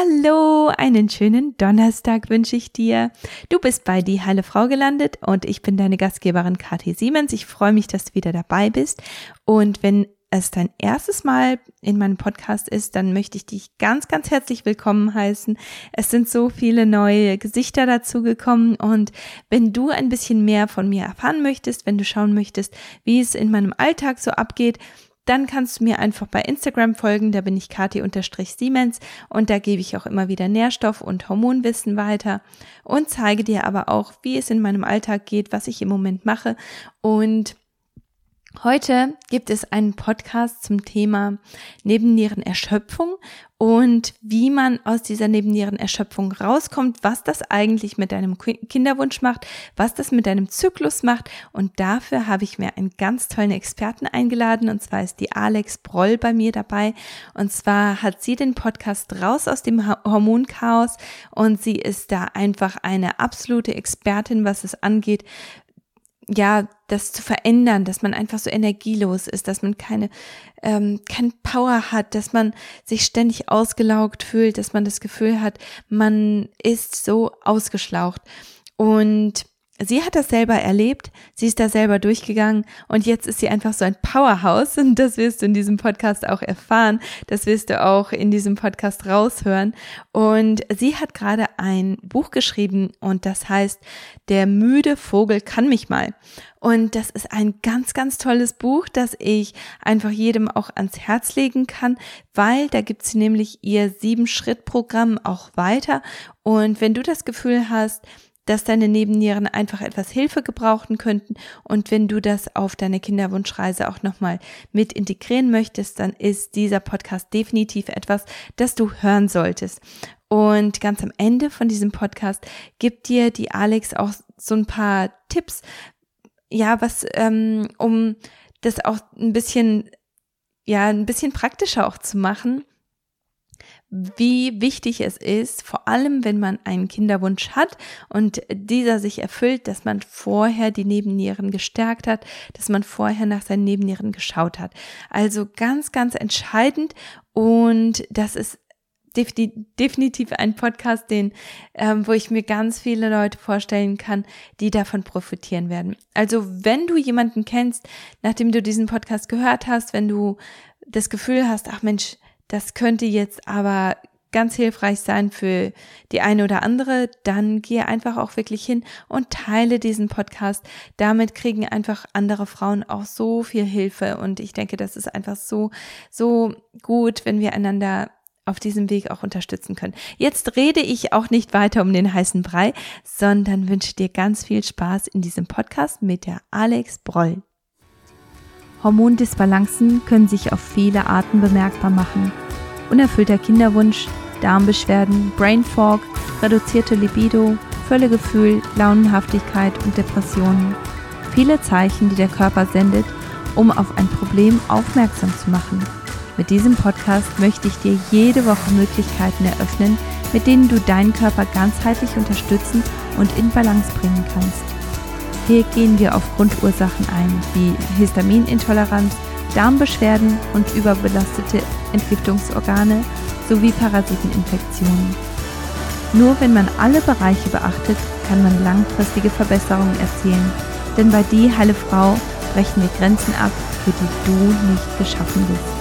Hallo, einen schönen Donnerstag wünsche ich dir. Du bist bei Die Heile Frau gelandet und ich bin deine Gastgeberin Kathi Siemens. Ich freue mich, dass du wieder dabei bist. Und wenn es dein erstes Mal in meinem Podcast ist, dann möchte ich dich ganz, ganz herzlich willkommen heißen. Es sind so viele neue Gesichter dazu gekommen und wenn du ein bisschen mehr von mir erfahren möchtest, wenn du schauen möchtest, wie es in meinem Alltag so abgeht, dann kannst du mir einfach bei Instagram folgen, da bin ich Kati-Siemens und da gebe ich auch immer wieder Nährstoff- und Hormonwissen weiter und zeige dir aber auch, wie es in meinem Alltag geht, was ich im Moment mache und Heute gibt es einen Podcast zum Thema Nebennierenerschöpfung und wie man aus dieser Nebennierenerschöpfung rauskommt, was das eigentlich mit deinem Kinderwunsch macht, was das mit deinem Zyklus macht. Und dafür habe ich mir einen ganz tollen Experten eingeladen und zwar ist die Alex Broll bei mir dabei. Und zwar hat sie den Podcast raus aus dem Hormonchaos und sie ist da einfach eine absolute Expertin, was es angeht, ja, das zu verändern, dass man einfach so energielos ist, dass man keine, ähm, kein Power hat, dass man sich ständig ausgelaugt fühlt, dass man das Gefühl hat, man ist so ausgeschlaucht. Und sie hat das selber erlebt, sie ist da selber durchgegangen und jetzt ist sie einfach so ein Powerhouse und das wirst du in diesem Podcast auch erfahren, das wirst du auch in diesem Podcast raushören und sie hat gerade ein Buch geschrieben und das heißt Der müde Vogel kann mich mal und das ist ein ganz, ganz tolles Buch, das ich einfach jedem auch ans Herz legen kann, weil da gibt sie nämlich ihr Sieben-Schritt-Programm auch weiter. Und wenn du das Gefühl hast, dass deine Nebennieren einfach etwas Hilfe gebrauchen könnten. Und wenn du das auf deine Kinderwunschreise auch nochmal mit integrieren möchtest, dann ist dieser Podcast definitiv etwas, das du hören solltest. Und ganz am Ende von diesem Podcast gibt dir die Alex auch so ein paar Tipps, ja, was, ähm, um das auch ein bisschen, ja, ein bisschen praktischer auch zu machen wie wichtig es ist, vor allem wenn man einen Kinderwunsch hat und dieser sich erfüllt, dass man vorher die Nebennieren gestärkt hat, dass man vorher nach seinen Nebennieren geschaut hat. Also ganz, ganz entscheidend und das ist definitiv ein Podcast, den, ähm, wo ich mir ganz viele Leute vorstellen kann, die davon profitieren werden. Also wenn du jemanden kennst, nachdem du diesen Podcast gehört hast, wenn du das Gefühl hast, ach Mensch, das könnte jetzt aber ganz hilfreich sein für die eine oder andere, dann gehe einfach auch wirklich hin und teile diesen Podcast. Damit kriegen einfach andere Frauen auch so viel Hilfe und ich denke, das ist einfach so, so gut, wenn wir einander auf diesem Weg auch unterstützen können. Jetzt rede ich auch nicht weiter um den heißen Brei, sondern wünsche dir ganz viel Spaß in diesem Podcast mit der Alex Broll. Hormondisbalancen können sich auf viele Arten bemerkbar machen. Unerfüllter Kinderwunsch, Darmbeschwerden, Brain Fog, reduzierte Libido, Völlegefühl, Launenhaftigkeit und Depressionen. Viele Zeichen, die der Körper sendet, um auf ein Problem aufmerksam zu machen. Mit diesem Podcast möchte ich dir jede Woche Möglichkeiten eröffnen, mit denen du deinen Körper ganzheitlich unterstützen und in Balance bringen kannst. Hier gehen wir auf Grundursachen ein, wie Histaminintoleranz, Darmbeschwerden und überbelastete Entgiftungsorgane sowie Parasiteninfektionen. Nur wenn man alle Bereiche beachtet, kann man langfristige Verbesserungen erzielen. Denn bei Die Heile Frau brechen wir Grenzen ab, für die du nicht geschaffen bist.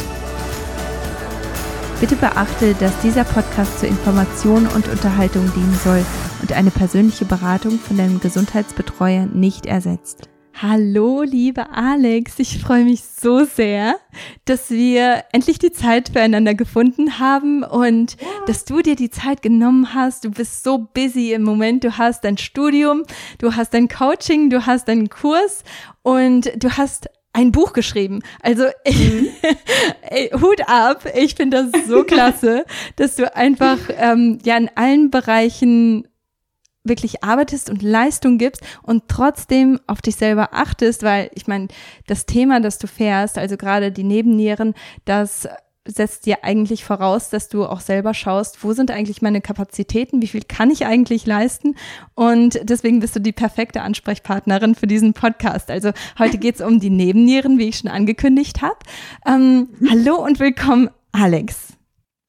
Bitte beachte, dass dieser Podcast zur Information und Unterhaltung dienen soll und eine persönliche Beratung von deinem Gesundheitsbetreuer nicht ersetzt. Hallo, liebe Alex, ich freue mich so sehr, dass wir endlich die Zeit füreinander gefunden haben und ja. dass du dir die Zeit genommen hast. Du bist so busy im Moment. Du hast dein Studium, du hast dein Coaching, du hast deinen Kurs und du hast ein Buch geschrieben. Also mhm. ey, Hut ab. Ich finde das so klasse, dass du einfach ähm, ja in allen Bereichen wirklich arbeitest und Leistung gibst und trotzdem auf dich selber achtest, weil ich meine, das Thema, das du fährst, also gerade die Nebennieren, das setzt dir eigentlich voraus, dass du auch selber schaust, wo sind eigentlich meine Kapazitäten, wie viel kann ich eigentlich leisten und deswegen bist du die perfekte Ansprechpartnerin für diesen Podcast. Also heute geht es um die Nebennieren, wie ich schon angekündigt habe. Ähm, hallo und willkommen, Alex.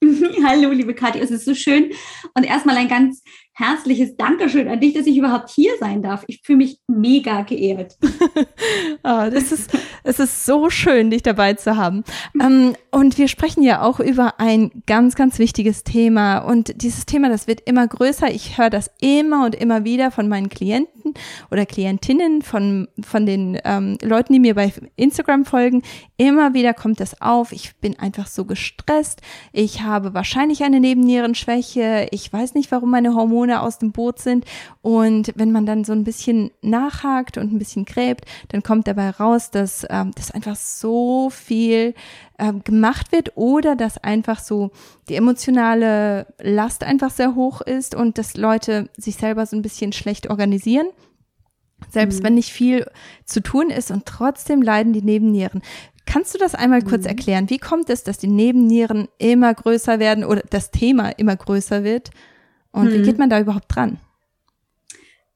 Hallo, liebe Kathi, es ist so schön. Und erstmal ein ganz herzliches Dankeschön an dich, dass ich überhaupt hier sein darf. Ich fühle mich mega geehrt. oh, das ist, es ist so schön, dich dabei zu haben. Ähm, und wir sprechen ja auch über ein ganz, ganz wichtiges Thema. Und dieses Thema, das wird immer größer. Ich höre das immer und immer wieder von meinen Klienten oder Klientinnen, von, von den ähm, Leuten, die mir bei Instagram folgen. Immer wieder kommt das auf. Ich bin einfach so gestresst. Ich habe wahrscheinlich eine Nebennierenschwäche. Ich weiß nicht, warum meine Hormone Hormone aus dem Boot sind. Und wenn man dann so ein bisschen nachhakt und ein bisschen gräbt, dann kommt dabei raus, dass, ähm, dass einfach so viel ähm, gemacht wird oder dass einfach so die emotionale Last einfach sehr hoch ist und dass Leute sich selber so ein bisschen schlecht organisieren. Selbst mhm. wenn nicht viel zu tun ist und trotzdem leiden die Nebennieren. Kannst du das einmal kurz mhm. erklären? Wie kommt es, dass die Nebennieren immer größer werden oder das Thema immer größer wird? Und hm. wie geht man da überhaupt dran?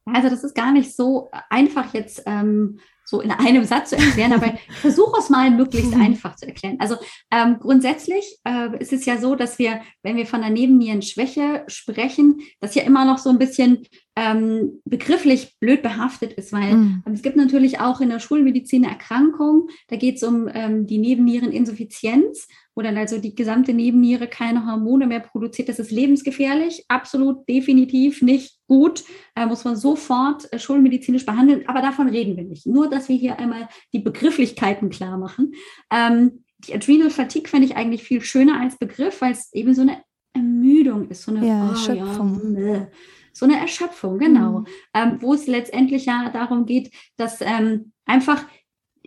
Also das ist gar nicht so einfach jetzt ähm, so in einem Satz zu erklären, aber ich versuche es mal möglichst einfach zu erklären. Also ähm, grundsätzlich äh, ist es ja so, dass wir, wenn wir von der Nebennierenschwäche sprechen, das ja immer noch so ein bisschen ähm, begrifflich blöd behaftet ist, weil mhm. es gibt natürlich auch in der Schulmedizin eine Erkrankung, da geht es um ähm, die Nebenniereninsuffizienz wo dann also die gesamte Nebenniere keine Hormone mehr produziert. Das ist lebensgefährlich, absolut definitiv nicht gut, äh, muss man sofort äh, schulmedizinisch behandeln, aber davon reden wir nicht. Nur, dass wir hier einmal die Begrifflichkeiten klar machen. Ähm, die Adrenal Fatigue finde ich eigentlich viel schöner als Begriff, weil es eben so eine Ermüdung ist, so eine ja, oh, Erschöpfung. Ja, so eine Erschöpfung, genau. Mhm. Ähm, wo es letztendlich ja darum geht, dass ähm, einfach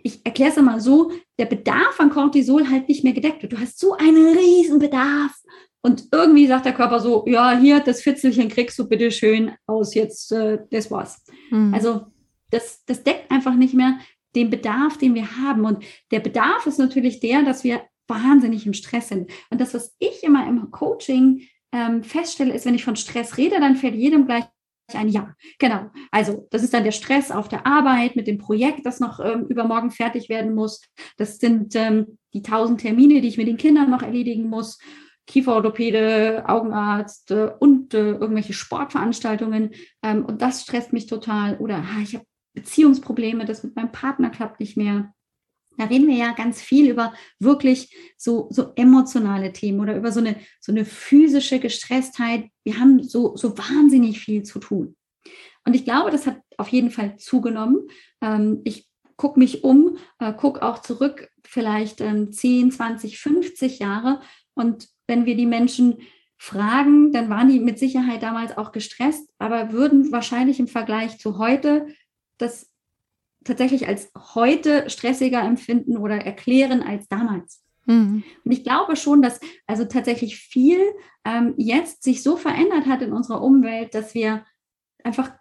ich erkläre es mal so, der Bedarf an Cortisol halt nicht mehr gedeckt wird. Du hast so einen riesen Bedarf. Und irgendwie sagt der Körper so, ja, hier, das Fitzelchen kriegst du bitte schön aus, jetzt, äh, das war's. Mhm. Also das, das deckt einfach nicht mehr den Bedarf, den wir haben. Und der Bedarf ist natürlich der, dass wir wahnsinnig im Stress sind. Und das, was ich immer im Coaching ähm, feststelle, ist, wenn ich von Stress rede, dann fällt jedem gleich ein Ja. Genau. Also das ist dann der Stress auf der Arbeit mit dem Projekt, das noch ähm, übermorgen fertig werden muss. Das sind ähm, die tausend Termine, die ich mit den Kindern noch erledigen muss. Kieferorthopäde, Augenarzt äh, und äh, irgendwelche Sportveranstaltungen. Ähm, und das stresst mich total. Oder ah, ich habe Beziehungsprobleme, das mit meinem Partner klappt nicht mehr. Da reden wir ja ganz viel über wirklich so, so emotionale Themen oder über so eine, so eine physische Gestresstheit. Wir haben so, so wahnsinnig viel zu tun. Und ich glaube, das hat auf jeden Fall zugenommen. Ähm, ich gucke mich um, äh, gucke auch zurück, vielleicht ähm, 10, 20, 50 Jahre. Und wenn wir die Menschen fragen, dann waren die mit Sicherheit damals auch gestresst, aber würden wahrscheinlich im Vergleich zu heute das tatsächlich als heute stressiger empfinden oder erklären als damals. Mhm. Und ich glaube schon, dass also tatsächlich viel ähm, jetzt sich so verändert hat in unserer Umwelt, dass wir einfach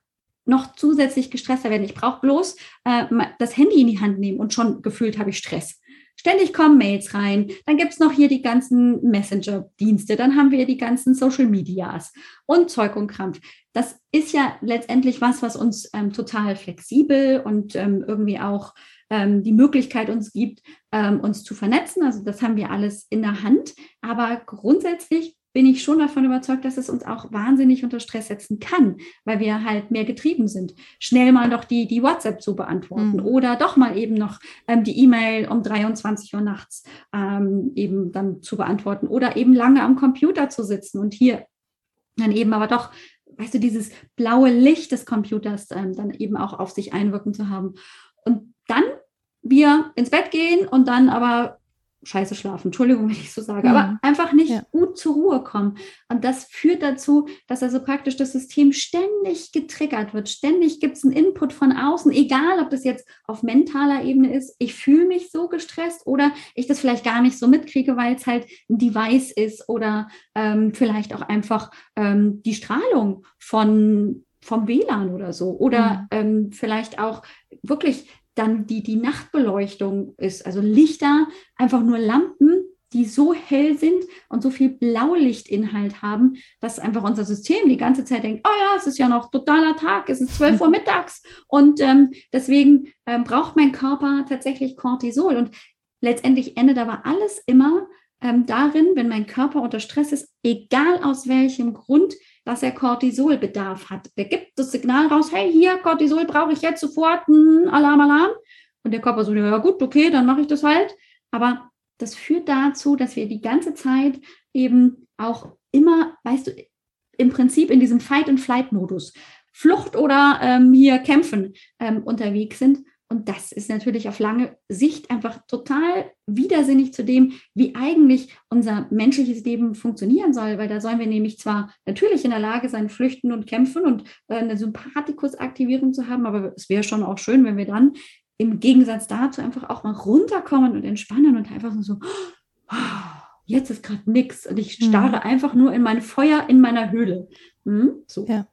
noch zusätzlich gestresster werden. Ich brauche bloß äh, das Handy in die Hand nehmen und schon gefühlt habe ich Stress. Ständig kommen Mails rein. Dann gibt es noch hier die ganzen Messenger-Dienste. Dann haben wir die ganzen Social Medias und Zeug und Krampf. Das ist ja letztendlich was, was uns ähm, total flexibel und ähm, irgendwie auch ähm, die Möglichkeit uns gibt, ähm, uns zu vernetzen. Also das haben wir alles in der Hand. Aber grundsätzlich bin ich schon davon überzeugt, dass es uns auch wahnsinnig unter Stress setzen kann, weil wir halt mehr getrieben sind. Schnell mal doch die, die WhatsApp zu beantworten mhm. oder doch mal eben noch ähm, die E-Mail um 23 Uhr nachts ähm, eben dann zu beantworten oder eben lange am Computer zu sitzen und hier dann eben aber doch, weißt du, dieses blaue Licht des Computers ähm, dann eben auch auf sich einwirken zu haben. Und dann wir ins Bett gehen und dann aber scheiße schlafen, Entschuldigung, wenn ich so sage, mhm. aber einfach nicht ja. gut zur Ruhe kommen. Und das führt dazu, dass also praktisch das System ständig getriggert wird. Ständig gibt es einen Input von außen, egal ob das jetzt auf mentaler Ebene ist, ich fühle mich so gestresst oder ich das vielleicht gar nicht so mitkriege, weil es halt ein Device ist oder ähm, vielleicht auch einfach ähm, die Strahlung von vom WLAN oder so. Oder mhm. ähm, vielleicht auch wirklich dann die, die Nachtbeleuchtung ist, also Lichter, einfach nur Lampen, die so hell sind und so viel Blaulichtinhalt haben, dass einfach unser System die ganze Zeit denkt, oh ja, es ist ja noch totaler Tag, es ist 12 Uhr mittags und ähm, deswegen ähm, braucht mein Körper tatsächlich Cortisol. Und letztendlich endet aber alles immer ähm, darin, wenn mein Körper unter Stress ist, egal aus welchem Grund, dass er Cortisolbedarf hat. Der gibt das Signal raus, hey, hier, Cortisol brauche ich jetzt sofort, hm, Alarm, Alarm. Und der Körper so, ja gut, okay, dann mache ich das halt. Aber das führt dazu, dass wir die ganze Zeit eben auch immer, weißt du, im Prinzip in diesem Fight-and-Flight-Modus, Flucht oder ähm, hier kämpfen ähm, unterwegs sind. Und das ist natürlich auf lange Sicht einfach total widersinnig zu dem, wie eigentlich unser menschliches Leben funktionieren soll, weil da sollen wir nämlich zwar natürlich in der Lage sein, flüchten und kämpfen und äh, eine Sympathikusaktivierung zu haben, aber es wäre schon auch schön, wenn wir dann im Gegensatz dazu einfach auch mal runterkommen und entspannen und einfach so, oh, jetzt ist gerade nichts und ich starre mhm. einfach nur in mein Feuer in meiner Höhle. Hm? So. Ja.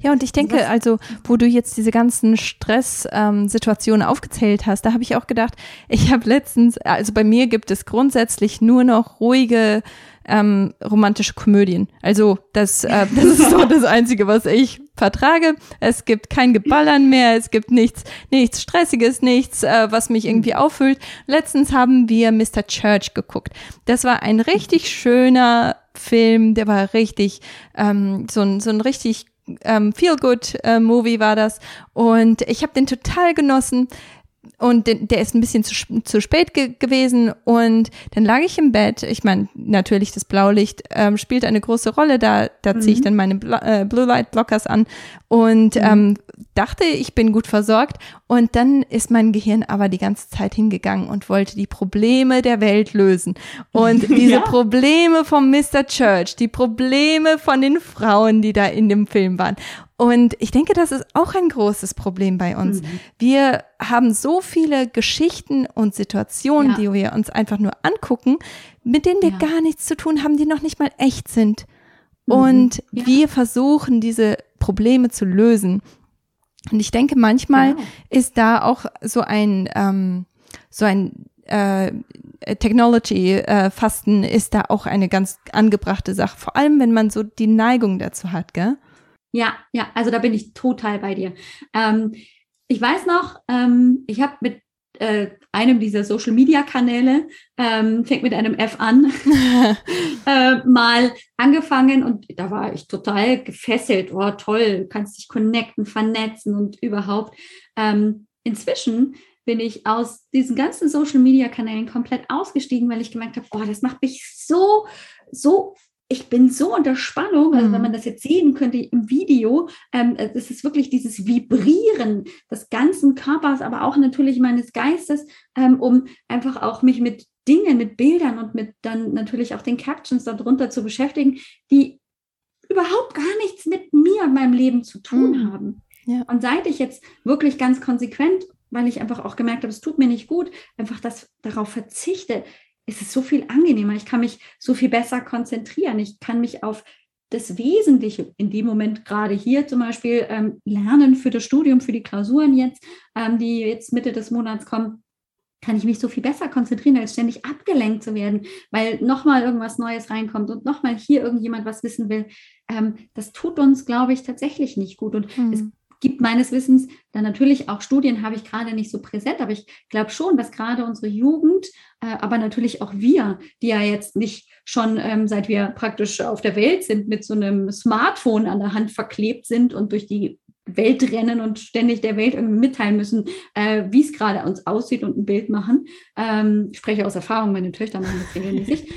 Ja, und ich denke, also, wo du jetzt diese ganzen Stresssituationen ähm, aufgezählt hast, da habe ich auch gedacht, ich habe letztens, also bei mir gibt es grundsätzlich nur noch ruhige ähm, romantische Komödien. Also das, äh, das ist so das Einzige, was ich vertrage. Es gibt kein Geballern mehr, es gibt nichts, nichts Stressiges, nichts, äh, was mich irgendwie auffüllt. Letztens haben wir Mr. Church geguckt. Das war ein richtig schöner Film, der war richtig, ähm, so, ein, so ein richtig ähm, Feel-Good-Movie äh, war das. Und ich habe den total genossen und den, der ist ein bisschen zu, zu spät ge gewesen und dann lag ich im Bett. Ich meine, natürlich das Blaulicht ähm, spielt eine große Rolle, da, da ziehe ich mhm. dann meine Bl äh, Blue Light Blockers an und mhm. ähm, dachte, ich bin gut versorgt und dann ist mein Gehirn aber die ganze Zeit hingegangen und wollte die Probleme der Welt lösen und diese ja. Probleme vom Mr. Church, die Probleme von den Frauen, die da in dem Film waren und ich denke, das ist auch ein großes Problem bei uns. Mhm. Wir haben so viele Geschichten und Situationen, ja. die wir uns einfach nur angucken, mit denen wir ja. gar nichts zu tun haben, die noch nicht mal echt sind. Mhm. Und ja. wir versuchen, diese Probleme zu lösen. Und ich denke, manchmal genau. ist da auch so ein, ähm, so ein äh, Technology-Fasten äh, ist da auch eine ganz angebrachte Sache. Vor allem, wenn man so die Neigung dazu hat, gell? Ja, ja, also da bin ich total bei dir. Ähm, ich weiß noch, ähm, ich habe mit äh, einem dieser Social Media Kanäle, ähm, fängt mit einem F an, äh, mal angefangen und da war ich total gefesselt. Oh, toll, kannst dich connecten, vernetzen und überhaupt. Ähm, inzwischen bin ich aus diesen ganzen Social Media Kanälen komplett ausgestiegen, weil ich gemerkt habe, boah, das macht mich so, so ich bin so unter Spannung, also wenn mhm. man das jetzt sehen könnte im Video, ähm, es ist wirklich dieses Vibrieren des ganzen Körpers, aber auch natürlich meines Geistes, ähm, um einfach auch mich mit Dingen, mit Bildern und mit dann natürlich auch den Captions darunter zu beschäftigen, die überhaupt gar nichts mit mir und meinem Leben zu tun mhm. haben. Ja. Und seit ich jetzt wirklich ganz konsequent, weil ich einfach auch gemerkt habe, es tut mir nicht gut, einfach das darauf verzichte, ist es so viel angenehmer. Ich kann mich so viel besser konzentrieren. Ich kann mich auf das Wesentliche in dem Moment gerade hier zum Beispiel ähm, lernen für das Studium, für die Klausuren jetzt, ähm, die jetzt Mitte des Monats kommen, kann ich mich so viel besser konzentrieren, als ständig abgelenkt zu werden, weil nochmal irgendwas Neues reinkommt und nochmal hier irgendjemand was wissen will. Ähm, das tut uns, glaube ich, tatsächlich nicht gut. Und mhm. es gibt meines Wissens dann natürlich auch Studien, habe ich gerade nicht so präsent, aber ich glaube schon, dass gerade unsere Jugend, äh, aber natürlich auch wir, die ja jetzt nicht schon ähm, seit wir praktisch auf der Welt sind, mit so einem Smartphone an der Hand verklebt sind und durch die Welt rennen und ständig der Welt irgendwie mitteilen müssen, äh, wie es gerade uns aussieht und ein Bild machen. Ähm, ich spreche aus Erfahrung, meine Töchter machen das regelmäßig.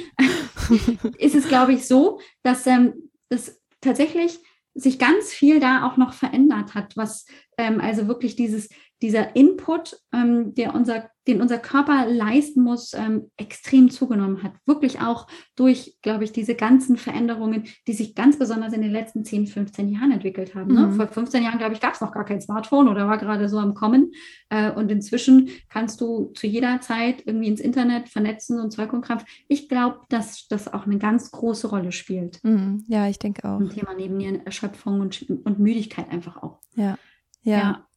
ist es, glaube ich, so, dass ähm, das tatsächlich sich ganz viel da auch noch verändert hat, was ähm, also wirklich dieses, dieser Input, ähm, der unser, den unser Körper leisten muss, ähm, extrem zugenommen hat. Wirklich auch durch, glaube ich, diese ganzen Veränderungen, die sich ganz besonders in den letzten 10, 15 Jahren entwickelt haben. Ne? Mhm. Vor 15 Jahren, glaube ich, gab es noch gar kein Smartphone oder war gerade so am Kommen. Äh, und inzwischen kannst du zu jeder Zeit irgendwie ins Internet vernetzen und Zeug und Kraft. Ich glaube, dass das auch eine ganz große Rolle spielt. Mhm. Ja, ich denke auch. Ein Thema neben Erschöpfung und, und Müdigkeit einfach auch. Ja. Ja. ja.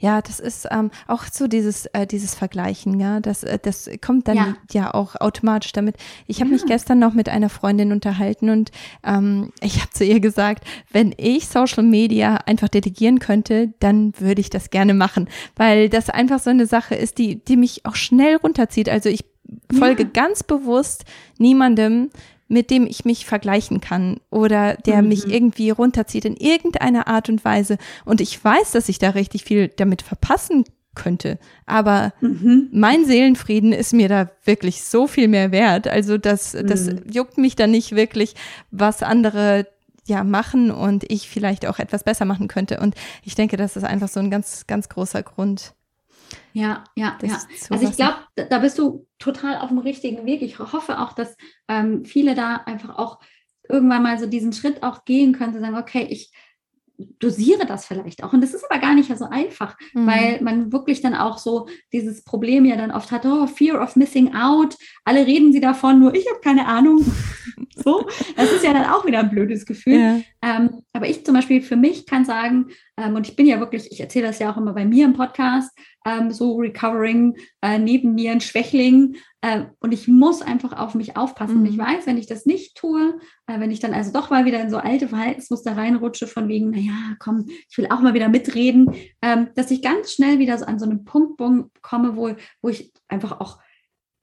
Ja, das ist ähm, auch so dieses, äh, dieses Vergleichen, ja. Das, äh, das kommt dann ja. ja auch automatisch damit. Ich habe ja. mich gestern noch mit einer Freundin unterhalten und ähm, ich habe zu ihr gesagt, wenn ich Social Media einfach delegieren könnte, dann würde ich das gerne machen. Weil das einfach so eine Sache ist, die, die mich auch schnell runterzieht. Also ich folge ja. ganz bewusst niemandem, mit dem ich mich vergleichen kann oder der mhm. mich irgendwie runterzieht in irgendeiner Art und Weise. Und ich weiß, dass ich da richtig viel damit verpassen könnte. Aber mhm. mein Seelenfrieden ist mir da wirklich so viel mehr wert. Also das, das mhm. juckt mich dann nicht wirklich, was andere ja machen und ich vielleicht auch etwas besser machen könnte. Und ich denke, das ist einfach so ein ganz, ganz großer Grund. Ja, ja, ja. Also ich glaube, da bist du total auf dem richtigen Weg. Ich hoffe auch, dass ähm, viele da einfach auch irgendwann mal so diesen Schritt auch gehen können, zu sagen, okay, ich dosiere das vielleicht auch. Und das ist aber gar nicht so einfach, mhm. weil man wirklich dann auch so dieses Problem ja dann oft hat, oh, Fear of Missing Out. Alle reden sie davon, nur ich habe keine Ahnung. so, das ist ja dann auch wieder ein blödes Gefühl. Ja. Ähm, aber ich zum Beispiel für mich kann sagen, ähm, und ich bin ja wirklich, ich erzähle das ja auch immer bei mir im Podcast, ähm, so recovering, äh, neben mir ein Schwächling. Äh, und ich muss einfach auf mich aufpassen. Mhm. Ich weiß, wenn ich das nicht tue, äh, wenn ich dann also doch mal wieder in so alte Verhaltensmuster reinrutsche, von wegen, naja, komm, ich will auch mal wieder mitreden, ähm, dass ich ganz schnell wieder so an so einen Punkt komme, wo, wo ich einfach auch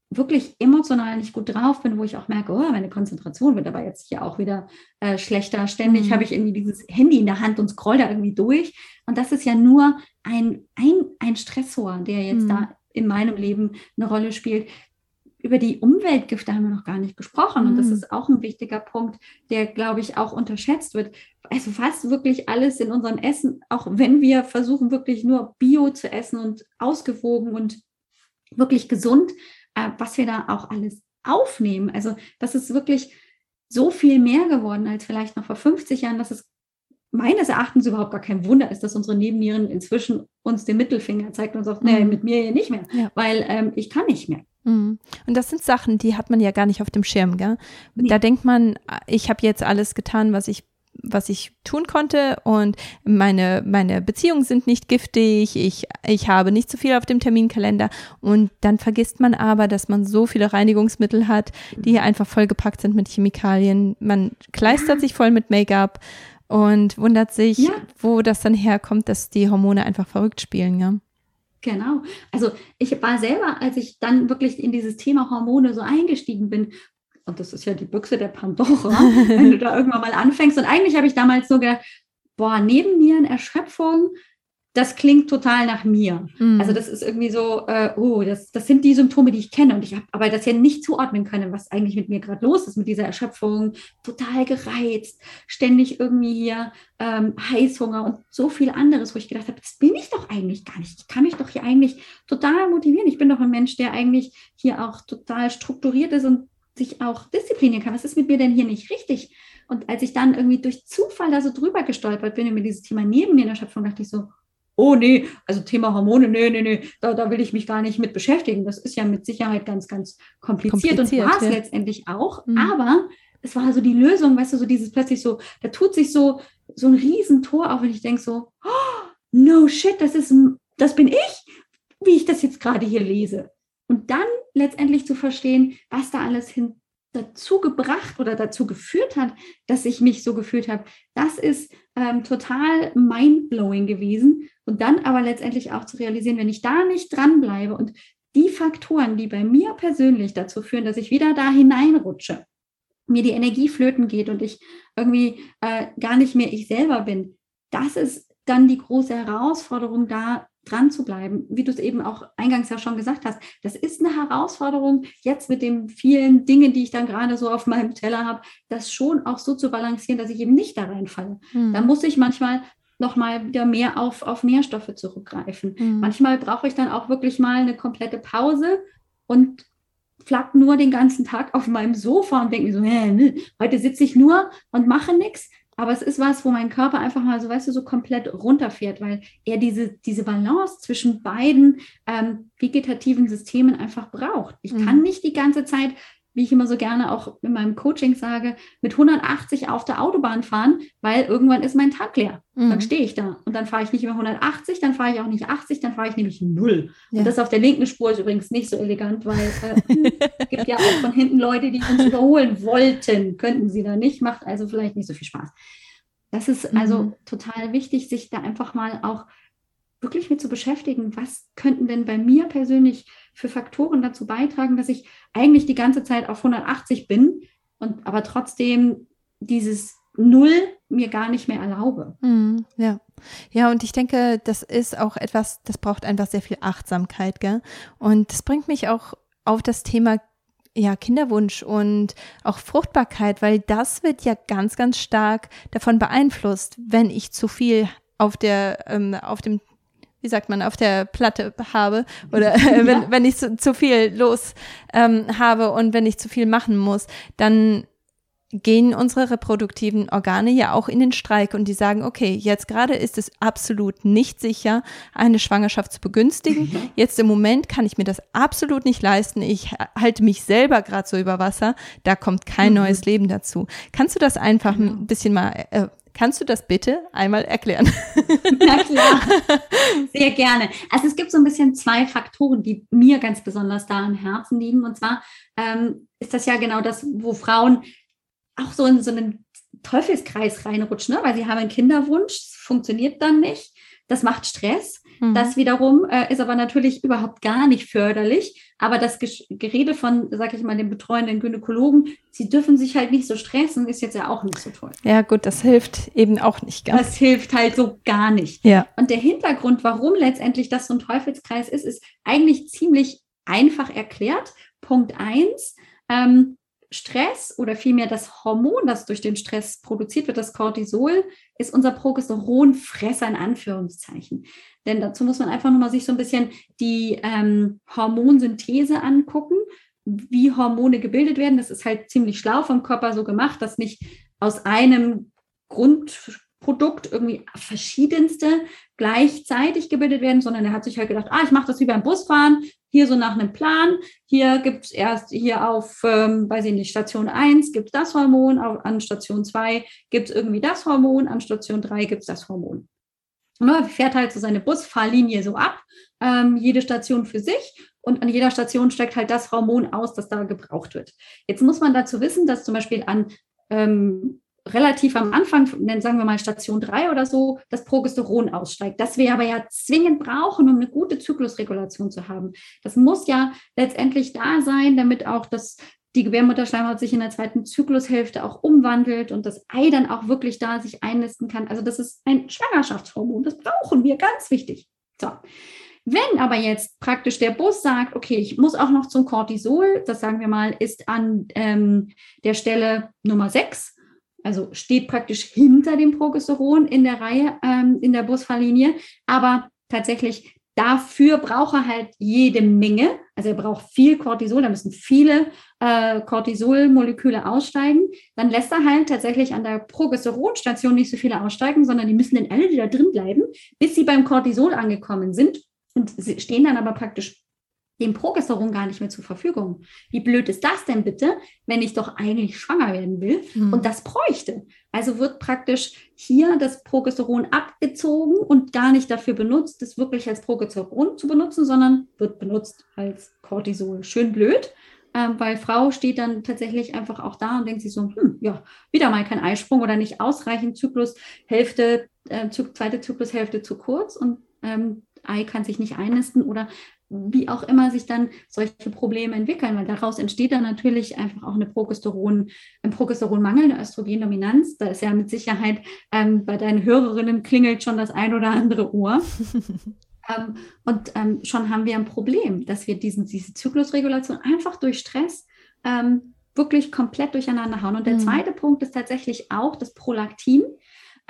wirklich emotional nicht gut drauf bin, wo ich auch merke, oh, meine Konzentration wird aber jetzt hier auch wieder äh, schlechter. Ständig mhm. habe ich irgendwie dieses Handy in der Hand und scroll da irgendwie durch. Und das ist ja nur ein, ein, ein Stressor, der jetzt mhm. da in meinem Leben eine Rolle spielt. Über die Umweltgifte haben wir noch gar nicht gesprochen. Mhm. Und das mhm. ist auch ein wichtiger Punkt, der, glaube ich, auch unterschätzt wird. Also fast wirklich alles in unserem Essen, auch wenn wir versuchen, wirklich nur Bio zu essen und ausgewogen und wirklich gesund, äh, was wir da auch alles aufnehmen. Also das ist wirklich so viel mehr geworden als vielleicht noch vor 50 Jahren, dass es meines Erachtens überhaupt gar kein Wunder ist, dass unsere Nebennieren inzwischen uns den Mittelfinger zeigt und sagt, mhm. nee, mit mir hier nicht mehr, ja. weil ähm, ich kann nicht mehr. Mhm. Und das sind Sachen, die hat man ja gar nicht auf dem Schirm, gell? Nee. Da denkt man, ich habe jetzt alles getan, was ich was ich tun konnte und meine, meine Beziehungen sind nicht giftig, ich, ich habe nicht zu viel auf dem Terminkalender und dann vergisst man aber, dass man so viele Reinigungsmittel hat, die hier einfach vollgepackt sind mit Chemikalien. Man kleistert sich voll mit Make-up und wundert sich, ja. wo das dann herkommt, dass die Hormone einfach verrückt spielen, ja. Genau. Also ich war selber, als ich dann wirklich in dieses Thema Hormone so eingestiegen bin, und das ist ja die Büchse der Pandora, wenn du da irgendwann mal anfängst. Und eigentlich habe ich damals sogar, boah, Nebennierenerschöpfung, das klingt total nach mir. Mhm. Also das ist irgendwie so, äh, oh, das, das sind die Symptome, die ich kenne. Und ich habe aber das ja nicht zuordnen können, was eigentlich mit mir gerade los ist mit dieser Erschöpfung. Total gereizt, ständig irgendwie hier ähm, Heißhunger und so viel anderes, wo ich gedacht habe, das bin ich doch eigentlich gar nicht. Ich kann mich doch hier eigentlich total motivieren. Ich bin doch ein Mensch, der eigentlich hier auch total strukturiert ist und sich auch disziplinieren kann. Was ist mit mir denn hier nicht richtig? Und als ich dann irgendwie durch Zufall da so drüber gestolpert bin über dieses Thema neben mir in der Schöpfung, dachte ich so, oh nee, also Thema Hormone, nee, nee, nee, da, da will ich mich gar nicht mit beschäftigen. Das ist ja mit Sicherheit ganz, ganz kompliziert, kompliziert und war es ja. letztendlich auch. Mhm. Aber es war so die Lösung, weißt du, so dieses plötzlich so, da tut sich so, so ein Riesentor auf und ich denke so, oh, no shit, das ist, das bin ich, wie ich das jetzt gerade hier lese. Und dann letztendlich zu verstehen, was da alles hin dazu gebracht oder dazu geführt hat, dass ich mich so gefühlt habe, das ist ähm, total mindblowing gewesen. Und dann aber letztendlich auch zu realisieren, wenn ich da nicht dranbleibe und die Faktoren, die bei mir persönlich dazu führen, dass ich wieder da hineinrutsche, mir die Energie flöten geht und ich irgendwie äh, gar nicht mehr ich selber bin, das ist dann die große Herausforderung, da dran zu bleiben. Wie du es eben auch eingangs ja schon gesagt hast, das ist eine Herausforderung, jetzt mit den vielen Dingen, die ich dann gerade so auf meinem Teller habe, das schon auch so zu balancieren, dass ich eben nicht da reinfalle. Hm. Da muss ich manchmal noch mal wieder mehr auf, auf Nährstoffe zurückgreifen. Hm. Manchmal brauche ich dann auch wirklich mal eine komplette Pause und flack nur den ganzen Tag auf meinem Sofa und denke mir so, äh, heute sitze ich nur und mache nichts. Aber es ist was, wo mein Körper einfach mal so, weißt du, so komplett runterfährt, weil er diese, diese Balance zwischen beiden ähm, vegetativen Systemen einfach braucht. Ich mhm. kann nicht die ganze Zeit wie ich immer so gerne auch in meinem Coaching sage, mit 180 auf der Autobahn fahren, weil irgendwann ist mein Tank leer. Mhm. Dann stehe ich da und dann fahre ich nicht mehr 180, dann fahre ich auch nicht 80, dann fahre ich nämlich null. Ja. Und das auf der linken Spur ist übrigens nicht so elegant, weil äh, es gibt ja auch von hinten Leute, die uns überholen wollten, könnten sie da nicht, macht also vielleicht nicht so viel Spaß. Das ist also mhm. total wichtig, sich da einfach mal auch wirklich mit zu beschäftigen, was könnten denn bei mir persönlich für Faktoren dazu beitragen, dass ich eigentlich die ganze Zeit auf 180 bin und aber trotzdem dieses Null mir gar nicht mehr erlaube. Mm, ja. Ja, und ich denke, das ist auch etwas, das braucht einfach sehr viel Achtsamkeit, gell? Und das bringt mich auch auf das Thema ja, Kinderwunsch und auch Fruchtbarkeit, weil das wird ja ganz, ganz stark davon beeinflusst, wenn ich zu viel auf der, ähm, auf dem, wie sagt man, auf der Platte habe oder äh, wenn, ja. wenn ich zu, zu viel los ähm, habe und wenn ich zu viel machen muss, dann gehen unsere reproduktiven Organe ja auch in den Streik und die sagen, okay, jetzt gerade ist es absolut nicht sicher, eine Schwangerschaft zu begünstigen. Mhm. Jetzt im Moment kann ich mir das absolut nicht leisten. Ich halte mich selber gerade so über Wasser. Da kommt kein mhm. neues Leben dazu. Kannst du das einfach ein genau. bisschen mal, äh, kannst du das bitte einmal erklären? Na klar, sehr gerne. Also es gibt so ein bisschen zwei Faktoren, die mir ganz besonders da am Herzen liegen. Und zwar ähm, ist das ja genau das, wo Frauen auch so in so einen Teufelskreis reinrutschen, ne? weil sie haben einen Kinderwunsch, funktioniert dann nicht, das macht Stress. Mhm. Das wiederum äh, ist aber natürlich überhaupt gar nicht förderlich. Aber das Gerede von, sag ich mal, den betreuenden Gynäkologen, sie dürfen sich halt nicht so stressen, ist jetzt ja auch nicht so toll. Ja, gut, das hilft eben auch nicht ganz. Das hilft halt so gar nicht. Ja. Und der Hintergrund, warum letztendlich das so ein Teufelskreis ist, ist eigentlich ziemlich einfach erklärt. Punkt eins, ähm, Stress oder vielmehr das Hormon, das durch den Stress produziert wird, das Cortisol, ist unser Progesteronfresser in Anführungszeichen. Denn dazu muss man einfach nochmal sich so ein bisschen die ähm, Hormonsynthese angucken, wie Hormone gebildet werden. Das ist halt ziemlich schlau vom Körper so gemacht, dass nicht aus einem Grundprodukt irgendwie verschiedenste gleichzeitig gebildet werden, sondern er hat sich halt gedacht, ah, ich mache das wie beim Busfahren, hier so nach einem Plan. Hier gibt es erst hier auf, ähm, weiß ich nicht, Station 1 gibt es das Hormon, auf, an Station 2 gibt es irgendwie das Hormon, an Station 3 gibt es das Hormon. Er fährt halt so seine Busfahrlinie so ab, ähm, jede Station für sich und an jeder Station steigt halt das Hormon aus, das da gebraucht wird. Jetzt muss man dazu wissen, dass zum Beispiel an ähm, relativ am Anfang, sagen wir mal Station 3 oder so, das Progesteron aussteigt. Das wir aber ja zwingend brauchen, um eine gute Zyklusregulation zu haben. Das muss ja letztendlich da sein, damit auch das, die Gebärmutterschleimhaut sich in der zweiten Zyklushälfte auch umwandelt und das Ei dann auch wirklich da sich einnisten kann. Also das ist ein Schwangerschaftshormon. Das brauchen wir, ganz wichtig. So. Wenn aber jetzt praktisch der Bus sagt, okay, ich muss auch noch zum Cortisol, das sagen wir mal, ist an ähm, der Stelle Nummer 6, also steht praktisch hinter dem Progesteron in der Reihe, ähm, in der Busfahrlinie, aber tatsächlich dafür braucht er halt jede Menge. Also er braucht viel Cortisol, da müssen viele äh, Cortisolmoleküle aussteigen. Dann lässt er halt tatsächlich an der Progesteronstation nicht so viele aussteigen, sondern die müssen dann alle, die da drin bleiben, bis sie beim Cortisol angekommen sind und stehen dann aber praktisch dem Progesteron gar nicht mehr zur Verfügung. Wie blöd ist das denn bitte, wenn ich doch eigentlich schwanger werden will mhm. und das bräuchte? Also wird praktisch hier das Progesteron abgezogen und gar nicht dafür benutzt, das wirklich als Progesteron zu benutzen, sondern wird benutzt als Cortisol. Schön blöd, ähm, weil Frau steht dann tatsächlich einfach auch da und denkt sich so, hm, ja, wieder mal kein Eisprung oder nicht ausreichend Zyklushälfte, äh, zweite Zyklushälfte zu kurz und ähm, Ei kann sich nicht einnisten oder wie auch immer sich dann solche Probleme entwickeln, weil daraus entsteht dann natürlich einfach auch eine Progesteron, ein Progesteronmangel, eine Östrogendominanz. Da ist ja mit Sicherheit ähm, bei deinen Hörerinnen klingelt schon das ein oder andere Ohr. ähm, und ähm, schon haben wir ein Problem, dass wir diesen, diese Zyklusregulation einfach durch Stress ähm, wirklich komplett durcheinander hauen. Und der mhm. zweite Punkt ist tatsächlich auch das Prolaktin.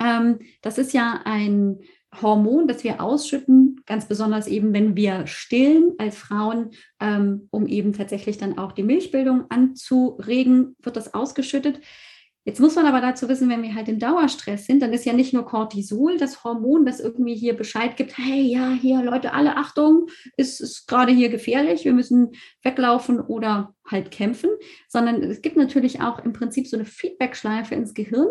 Ähm, das ist ja ein Hormon, das wir ausschütten, ganz besonders eben, wenn wir stillen als Frauen, ähm, um eben tatsächlich dann auch die Milchbildung anzuregen, wird das ausgeschüttet. Jetzt muss man aber dazu wissen, wenn wir halt in Dauerstress sind, dann ist ja nicht nur Cortisol das Hormon, das irgendwie hier Bescheid gibt, hey, ja, hier, Leute, alle Achtung, ist, ist gerade hier gefährlich, wir müssen weglaufen oder halt kämpfen, sondern es gibt natürlich auch im Prinzip so eine Feedbackschleife ins Gehirn,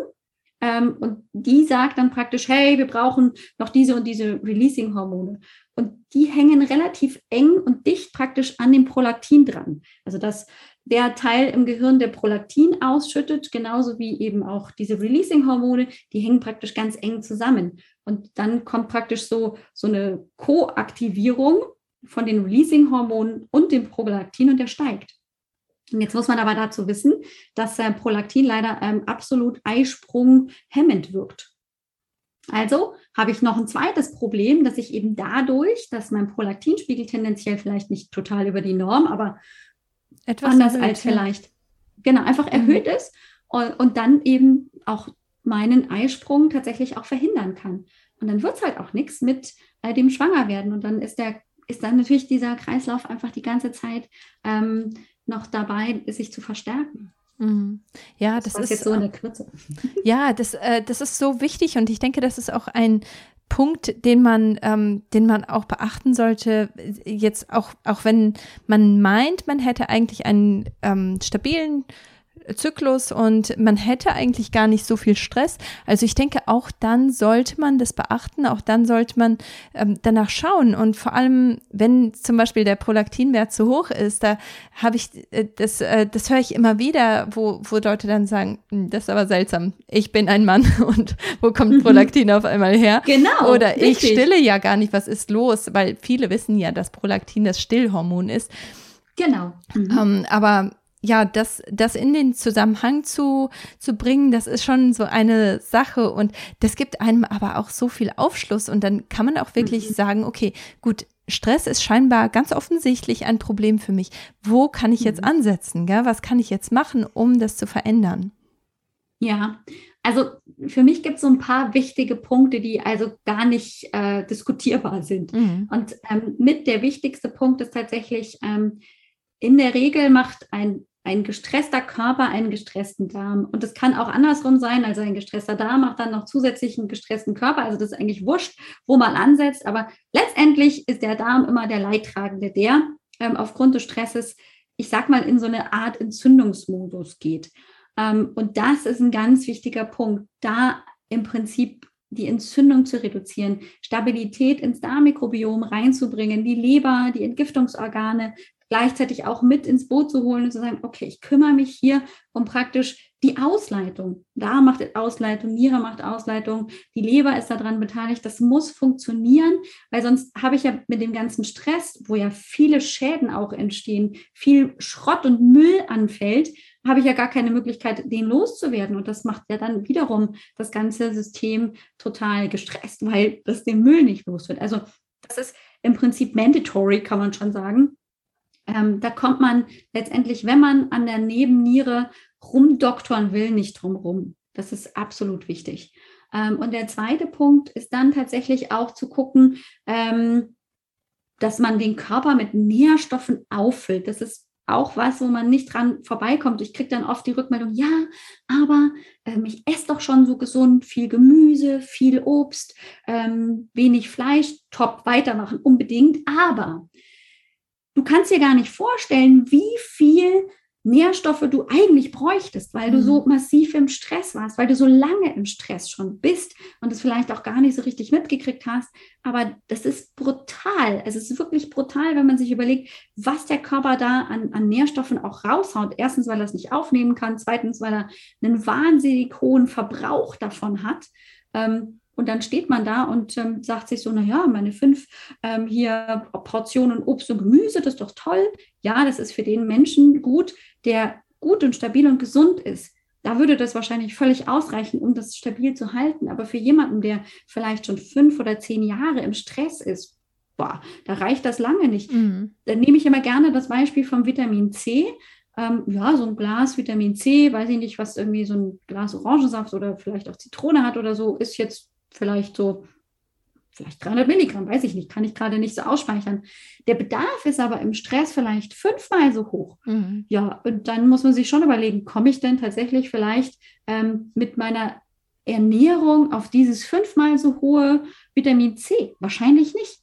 ähm, und die sagt dann praktisch, hey, wir brauchen noch diese und diese Releasing-Hormone. Und die hängen relativ eng und dicht praktisch an dem Prolaktin dran. Also das der Teil im Gehirn, der Prolaktin ausschüttet, genauso wie eben auch diese Releasing-Hormone, die hängen praktisch ganz eng zusammen. Und dann kommt praktisch so, so eine Koaktivierung von den Releasing-Hormonen und dem Prolaktin und der steigt. Und jetzt muss man aber dazu wissen, dass äh, Prolaktin leider ähm, absolut Eisprung hemmend wirkt. Also habe ich noch ein zweites Problem, dass ich eben dadurch, dass mein Prolaktinspiegel tendenziell vielleicht nicht total über die Norm, aber Etwas anders erhöht, als vielleicht, genau, einfach mhm. erhöht ist und, und, dann eben auch meinen Eisprung tatsächlich auch verhindern kann. Und dann wird es halt auch nichts mit äh, dem Schwangerwerden. Und dann ist der, ist dann natürlich dieser Kreislauf einfach die ganze Zeit ähm, noch dabei, sich zu verstärken. Mhm. Ja, das, das ist jetzt so in der Kürze. Ja, das, äh, das ist so wichtig und ich denke, das ist auch ein Punkt, den man, ähm, den man auch beachten sollte. Jetzt auch, auch wenn man meint, man hätte eigentlich einen ähm, stabilen Zyklus und man hätte eigentlich gar nicht so viel Stress. Also ich denke, auch dann sollte man das beachten, auch dann sollte man ähm, danach schauen und vor allem, wenn zum Beispiel der Prolaktinwert zu hoch ist, da habe ich, äh, das, äh, das höre ich immer wieder, wo, wo Leute dann sagen, hm, das ist aber seltsam, ich bin ein Mann und wo kommt mhm. Prolaktin auf einmal her? Genau. Oder richtig. ich stille ja gar nicht, was ist los? Weil viele wissen ja, dass Prolaktin das Stillhormon ist. Genau. Mhm. Ähm, aber ja, das, das in den Zusammenhang zu, zu bringen, das ist schon so eine Sache und das gibt einem aber auch so viel Aufschluss und dann kann man auch wirklich mhm. sagen, okay, gut, Stress ist scheinbar ganz offensichtlich ein Problem für mich. Wo kann ich jetzt mhm. ansetzen? Gell? Was kann ich jetzt machen, um das zu verändern? Ja, also für mich gibt es so ein paar wichtige Punkte, die also gar nicht äh, diskutierbar sind. Mhm. Und ähm, mit der wichtigste Punkt ist tatsächlich, ähm, in der Regel macht ein ein gestresster Körper einen gestressten Darm. Und das kann auch andersrum sein. Also ein gestresster Darm macht dann noch zusätzlich einen gestressten Körper. Also das ist eigentlich wurscht, wo man ansetzt. Aber letztendlich ist der Darm immer der Leidtragende, der ähm, aufgrund des Stresses, ich sag mal, in so eine Art Entzündungsmodus geht. Ähm, und das ist ein ganz wichtiger Punkt, da im Prinzip die Entzündung zu reduzieren, Stabilität ins Darmmikrobiom reinzubringen, die Leber, die Entgiftungsorgane gleichzeitig auch mit ins Boot zu holen und zu sagen, okay, ich kümmere mich hier um praktisch die Ausleitung. Da macht Ausleitung, Niere macht Ausleitung, die Leber ist daran beteiligt. Das muss funktionieren, weil sonst habe ich ja mit dem ganzen Stress, wo ja viele Schäden auch entstehen, viel Schrott und Müll anfällt, habe ich ja gar keine Möglichkeit, den loszuwerden. Und das macht ja dann wiederum das ganze System total gestresst, weil das den Müll nicht los wird. Also das ist im Prinzip mandatory, kann man schon sagen. Ähm, da kommt man letztendlich, wenn man an der Nebenniere rumdoktoren will, nicht drum rum. Das ist absolut wichtig. Ähm, und der zweite Punkt ist dann tatsächlich auch zu gucken, ähm, dass man den Körper mit Nährstoffen auffüllt. Das ist auch was, wo man nicht dran vorbeikommt. Ich kriege dann oft die Rückmeldung, ja, aber ähm, ich esse doch schon so gesund, viel Gemüse, viel Obst, ähm, wenig Fleisch, top, weitermachen, unbedingt. Aber du kannst dir gar nicht vorstellen, wie viel Nährstoffe du eigentlich bräuchtest, weil du so mhm. massiv im Stress warst, weil du so lange im Stress schon bist und es vielleicht auch gar nicht so richtig mitgekriegt hast. Aber das ist brutal. Es ist wirklich brutal, wenn man sich überlegt, was der Körper da an, an Nährstoffen auch raushaut. Erstens, weil er es nicht aufnehmen kann. Zweitens, weil er einen wahnsinnig hohen Verbrauch davon hat. Ähm, und dann steht man da und ähm, sagt sich so, naja, meine fünf ähm, hier Portionen Obst und Gemüse, das ist doch toll. Ja, das ist für den Menschen gut, der gut und stabil und gesund ist. Da würde das wahrscheinlich völlig ausreichen, um das stabil zu halten. Aber für jemanden, der vielleicht schon fünf oder zehn Jahre im Stress ist, boah, da reicht das lange nicht. Mhm. Dann nehme ich immer gerne das Beispiel vom Vitamin C. Ähm, ja, so ein Glas Vitamin C, weiß ich nicht, was irgendwie so ein Glas Orangensaft oder vielleicht auch Zitrone hat oder so, ist jetzt vielleicht so, vielleicht 300 Milligramm, weiß ich nicht, kann ich gerade nicht so ausspeichern. Der Bedarf ist aber im Stress vielleicht fünfmal so hoch. Mhm. Ja, und dann muss man sich schon überlegen, komme ich denn tatsächlich vielleicht ähm, mit meiner Ernährung auf dieses fünfmal so hohe Vitamin C? Wahrscheinlich nicht.